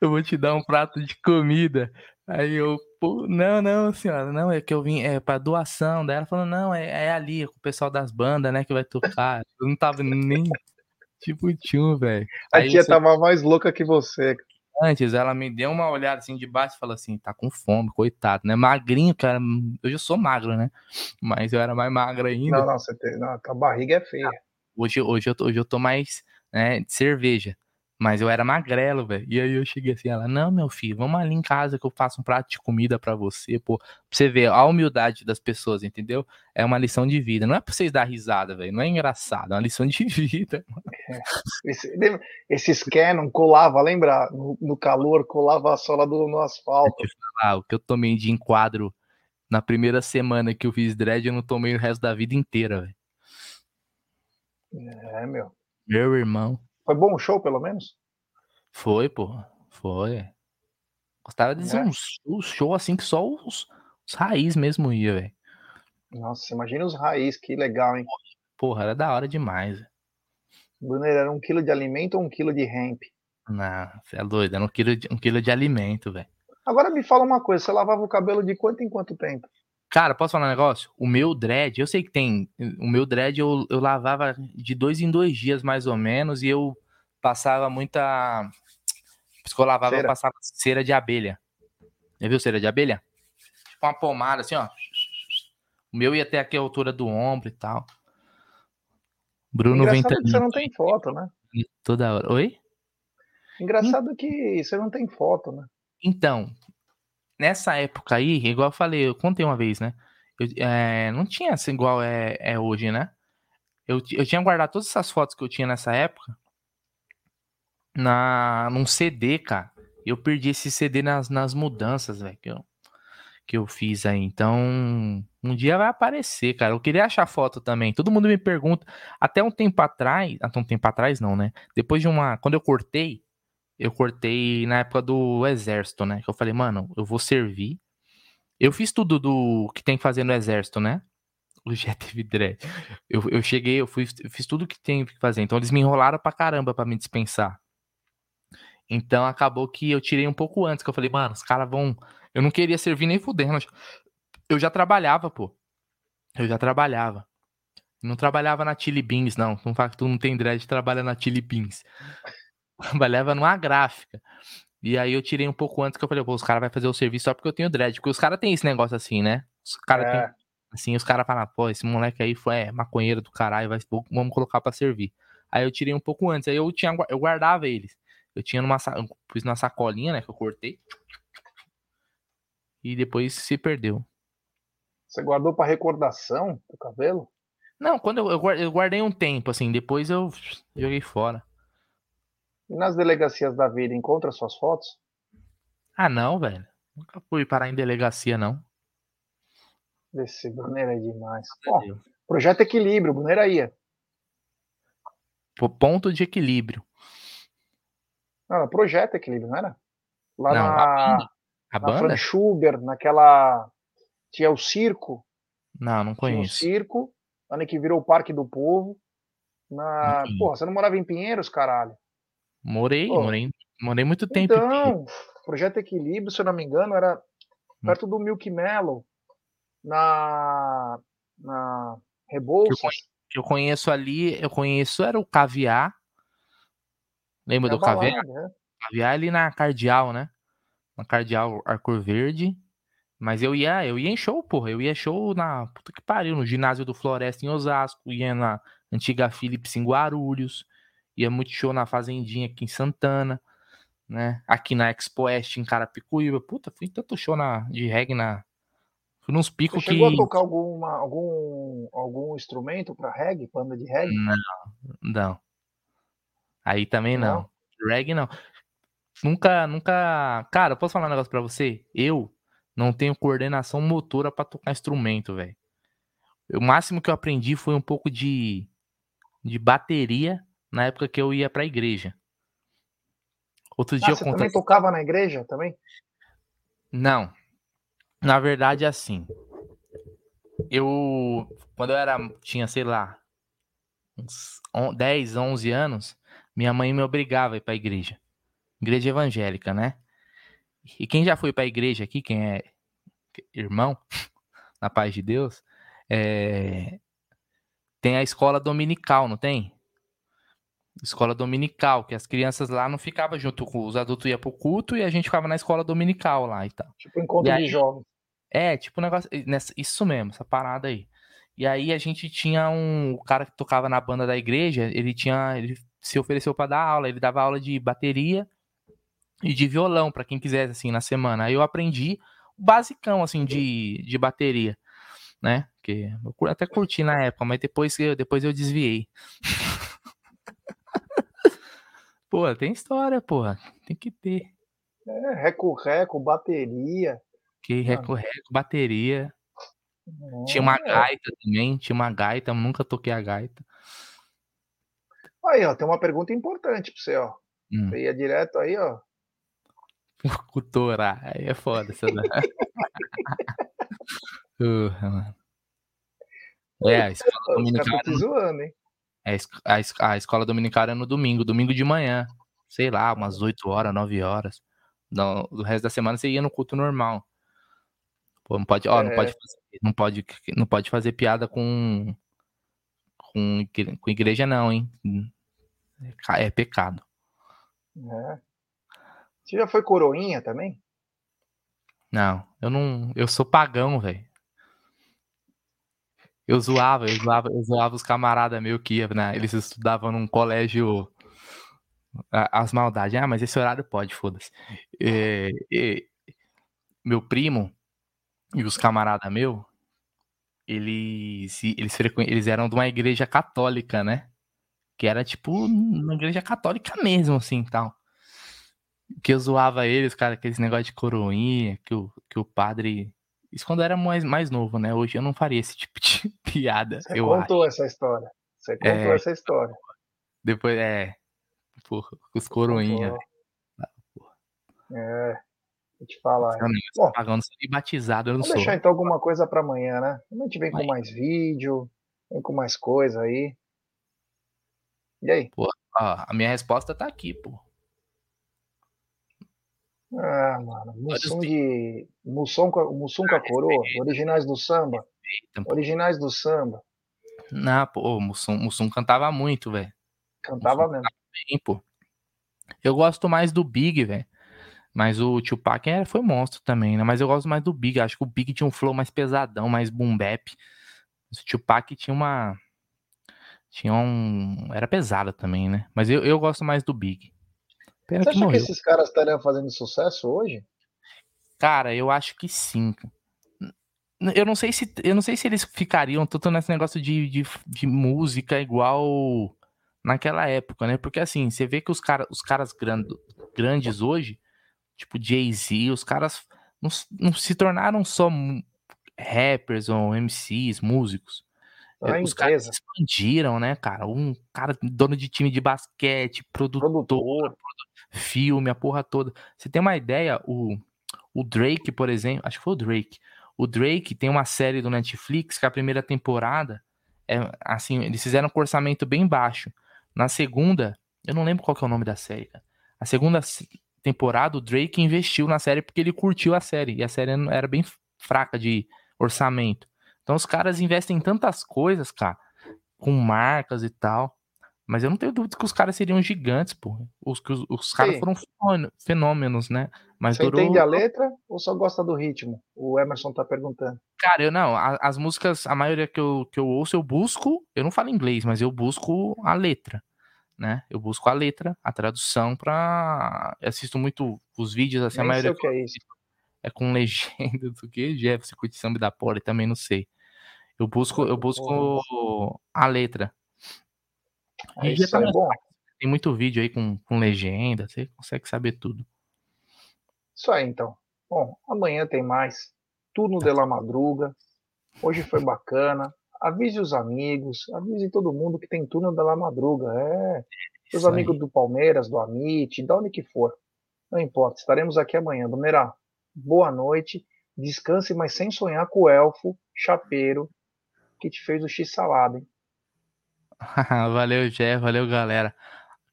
Eu vou te dar um prato de comida. Aí eu, pô, não, não, senhora, não, é que eu vim, é pra doação. Daí ela falou, não, é, é ali, com o pessoal das bandas, né, que vai tocar. Eu não tava nem, tipo, tchum, velho. A Aí tia você- tava mais louca que você. Antes, ela me deu uma olhada assim de baixo e falou assim: tá com fome, coitado, né? Magrinho, cara. Eu já sou magro, né? Mas eu era mais magro ainda. Não, não, você tem. Não, a barriga é feia. Hoje, hoje, eu tô, hoje eu tô mais né, de cerveja. Mas eu era magrelo, velho. E aí eu cheguei assim, ela, não, meu filho, vamos ali em casa que eu faço um prato de comida pra você, pô. Pra você ver a humildade das pessoas, entendeu? É uma lição de vida. Não é pra vocês dar risada, velho. Não é engraçado, é uma lição de vida. Esse, lembra- esses Canon colava, lembra? No, no calor, colava a sola do, no asfalto. Ah, o que eu tomei de enquadro na primeira semana que eu fiz dread, eu não tomei o resto da vida inteira, velho. É, meu. Meu irmão. Foi bom o show, pelo menos? Foi, pô. Foi. Gostava de dizer É. um show, show assim que só os, os raiz mesmo ia, velho. Nossa, imagina os raiz, que legal, hein? Porra, era da hora demais. Brunner, era um quilo de alimento ou um quilo de hemp? Não, você é doido. Era um quilo de, um quilo de alimento, velho. Agora me fala uma coisa, você lavava o cabelo de quanto em quanto tempo? Cara, posso falar um negócio? O meu dread, eu sei que tem. O meu dread eu, eu lavava de dois em dois dias, mais ou menos, e eu passava muita. Porque eu lavava, eu Cera? passava cera de abelha. Já viu cera de abelha? Tipo uma pomada, assim, ó. O meu ia até aqui a altura do ombro e tal. Bruno Engraçado que Ventania. você não tem foto, né? Toda hora. Oi? Engraçado que você não tem foto, né? Então, nessa época aí, igual eu falei, eu contei uma vez, né? Eu, é, não tinha assim igual é, é hoje, né? Eu, eu tinha guardado todas essas fotos que eu tinha nessa época na, num CD, cara. Eu perdi esse CD nas, nas mudanças, velho, que eu, que eu fiz aí. Então, um dia vai aparecer, cara. Eu queria achar foto também. Todo mundo me pergunta. Até um tempo atrás. Até um tempo atrás, não, né? Depois de uma. Quando eu cortei, eu cortei na época do exército, né? Que eu falei, mano, eu vou servir. Eu fiz tudo do que tem que fazer no exército, né? O já teve dread. Eu, eu cheguei, eu, fui, eu fiz tudo que tem que fazer. Então eles me enrolaram pra caramba pra me dispensar. Então acabou que eu tirei um pouco antes, que eu falei, mano, os caras vão. Eu não queria servir nem fudendo. Eu já trabalhava, pô. Eu já trabalhava. Não trabalhava na Chili Beans, não. Não que tu não tem dread, trabalha na Chili Beans. Trabalhava numa gráfica. E aí eu tirei um pouco antes que eu falei, pô, os caras vão fazer o serviço só porque eu tenho dread. Porque os caras têm esse negócio assim, né? Os caras É. têm. Assim, os caras falam, pô, esse moleque aí foi é, maconheiro do caralho, vai, vamos colocar pra servir. Aí eu tirei um pouco antes, aí eu tinha eu guardava eles. Eu tinha numa eu pus numa sacolinha, né, que eu cortei. E depois se perdeu. Você guardou pra recordação do cabelo? Não, quando eu, eu guardei um tempo, assim, depois eu joguei fora. E nas delegacias da vida, encontra suas fotos? Ah, não, velho. Nunca fui parar em delegacia, não. Esse Brunner é demais. Bom, Projeto Equilíbrio, Buneraía. Pô, Ponto de equilíbrio. Não, era Projeto Equilíbrio, não era? Lá Não, a na, banda. A na banda? Franz Schubert, naquela. Tinha o circo. Não, não Tinha o conheço. circo, lá que virou o Parque do Povo. Na... Porra, você não morava em Pinheiros, caralho? Morei, morei, morei muito tempo. em Então, Projeto Equilíbrio, se eu não me engano, era Hum. perto do Milk Mellow, na, na eu, Rebouças. que eu conheço ali, eu conheço era o Caviar. Lembra É do Caviar? balada, né? Caviar ali na Cardeal, né? Na Cardeal Arcor Verde. Mas eu ia, eu ia em show, porra. Eu ia show na puta que pariu, no ginásio do Floresta em Osasco, ia na antiga Philips em Guarulhos, ia muito show na Fazendinha aqui em Santana, né? Aqui na Expo Oeste em Carapicuíba. Puta, fui tanto show na, de reggae na. Fui nos Você picos que. chegou a tocar alguma, algum, algum instrumento para reggae, banda de reggae? Não, não. Aí também não. Não? Reggae não. Nunca, nunca. Cara, posso falar um negócio pra você? Eu não tenho coordenação motora pra tocar instrumento, velho. O máximo que eu aprendi foi um pouco de, de bateria na época que eu ia pra igreja. Outro dia Ah, eu você contei. também tocava na igreja também? Não. Na verdade, é assim. Eu. Quando eu era. Tinha, sei lá. Uns on- 10, 11 anos. Minha mãe me obrigava a ir pra igreja. Igreja evangélica, né? E quem já foi pra igreja aqui, quem é irmão, na paz de Deus, é, tem a escola dominical, não tem? Escola dominical, que as crianças lá não ficavam junto com os adultos, ia pro culto e a gente ficava na escola dominical lá e tal. Tipo encontro aí- de jovens. É, tipo um negócio. nessa- Isso mesmo, essa parada aí. E aí a gente tinha um. O cara que tocava na banda da igreja, ele tinha. Ele se ofereceu pra dar aula. Ele dava aula de bateria e de violão pra quem quisesse, assim, na semana. Aí eu aprendi o basicão, assim, de, de bateria, né? Que eu até curti na época, mas depois, eu- depois eu desviei. Pô, tem história, porra. Tem que ter. É, reco-reco, bateria. Que recorreco, bateria. Tinha uma É. gaita também, tinha uma gaita, nunca toquei a gaita. Aí, ó, tem uma pergunta importante pra você, ó. Hum. Você ia direto aí, ó. Cultura, aí é foda essa daí. Porra, mano. É, a escola dominical, estão te zoando, hein? É, a es- a, es- a escola dominical era no domingo, domingo de manhã, sei lá, umas 8 horas, 9 horas. No, o resto da semana você ia no culto normal. Pô, não pode, ó, não É. pode, fazer- não pode, não pode fazer piada com com, com igreja não, hein? É É pecado. É. Você já foi coroinha também? Não, eu não. Eu sou pagão, velho. Eu zoava, eu zoava, eu zoava os camaradas meus que ia, né? Eles estudavam num colégio. As maldades. Ah, mas esse horário pode, foda-se. É, é, meu primo e os camaradas meu, eles, eles, frequen- eles eram de uma igreja católica, né? Que era tipo uma igreja católica mesmo, assim, tal que eu zoava eles, cara, aqueles negócio de coroinha, que o, que o padre. Isso quando eu era mais, mais novo, né? Hoje eu não faria esse tipo de piada, Você eu acho. contou essa história. Você contou É. essa história. Depois, é. Porra, os coroinha. Contou. É. Vou te falar. Eu hein? não, Bom, pagando, sou batizado, eu não vamos sou. deixar então alguma coisa pra amanhã, né? A gente vem com mais vídeo, vem com mais coisa aí. E aí? Pô, ó, a minha resposta tá aqui, pô. Ah, mano, Mussum de. Mussum com, a- Mussum com a coroa, originais do samba. Originais do samba. Não, pô, o Mussum, Mussum cantava muito, velho. Cantava mesmo. Bem, pô. Eu gosto mais do Big, velho. Mas o Tupac era, foi monstro também, né? Mas eu gosto mais do Big. Acho que o Big tinha um flow mais pesadão, mais boom bap. O Tupac tinha uma. Tinha um. Era pesado também, né? Mas eu, eu gosto mais do Big. Pena Você que acha que morreu. esses caras estariam fazendo sucesso hoje? Cara, eu acho que sim. Eu não sei se eu não sei se eles ficariam tanto nesse negócio de, de, de música igual naquela época, né? Porque assim, você vê que os, cara, os caras grando- grandes hoje, tipo Jay-Z, os caras não, não se tornaram só rappers ou MCs, músicos. É os caras empresa. expandiram, né, cara? Um cara dono de time de basquete, produtor, Produtor. Filme, a porra toda. Você tem uma ideia, o, o Drake, por exemplo, acho que foi o Drake. O Drake tem uma série do Netflix que a primeira temporada é assim, eles fizeram com orçamento bem baixo. Na segunda, eu não lembro qual que é o nome da série, cara. A segunda se- temporada, o Drake investiu na série porque ele curtiu a série. E a série era bem fraca de orçamento. Então os caras investem em tantas coisas, cara, com marcas e tal. Mas eu não tenho dúvida que os caras seriam gigantes, pô. Os, os, os caras foram fenômeno- fenômenos, né? Mas Você durou. entende a letra ou só gosta do ritmo? O Emerson tá perguntando. Cara, eu não. a- as músicas, a maioria que eu, que eu ouço, eu busco. Eu não falo inglês, mas eu busco a letra, né? Eu busco a letra, a tradução pra. Eu assisto muito os vídeos, assim, a Nem sei maioria o que é isso. é com legenda do que? Jeff, você curte samba da Poli, também não sei. Eu busco, eu busco a letra. É isso tá mais bom. Tem muito vídeo aí com, com legenda, você consegue saber tudo. Isso aí, então. Bom, amanhã tem mais. Turno de la madruga. Hoje foi bacana. Avise os amigos, avise todo mundo que tem turno de la madruga. É. Seus Isso amigos aí. do Palmeiras, do Amit, de onde que for. Não importa, estaremos aqui amanhã. Domerá, boa noite. Descanse, mas sem sonhar com o elfo chapeiro que te fez o x-salada, hein? valeu, Jeff, valeu, galera.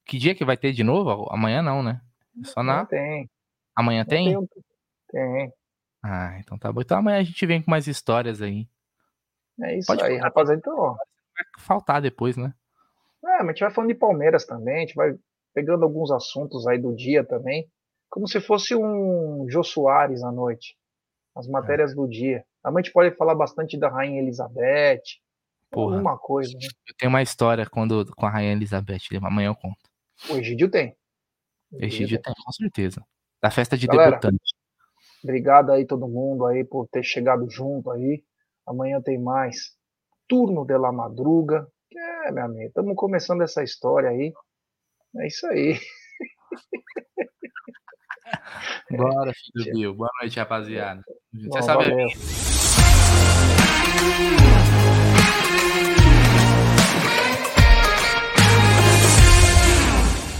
Que dia que vai ter de novo? Amanhã não, né? É Só Não na. tem. Amanhã Não tem? tem. Tem. Ah, então tá bom. Então amanhã a gente vem com mais histórias aí. É isso Pode aí, falar. rapaziada. Então, Vai faltar depois, né? É, mas a gente vai falando de Palmeiras também, a gente vai pegando alguns assuntos aí do dia também, como se fosse um Jô Soares à noite, as matérias do dia. Amanhã a gente pode falar bastante da Rainha Elizabeth, Porra. alguma coisa, né? Eu tenho uma história quando, com a Rainha Elizabeth. Amanhã eu conto. O Egídio tem. O Este dia tem, com certeza. Da festa de Galera, debutante. Obrigado aí todo mundo aí por ter chegado junto aí. Amanhã tem mais Turno de la Madruga. É, meu amigo, estamos começando essa história aí. É isso aí. Bora, filho Bill. Boa noite, rapaziada. Você Bom, sabe. Thank you.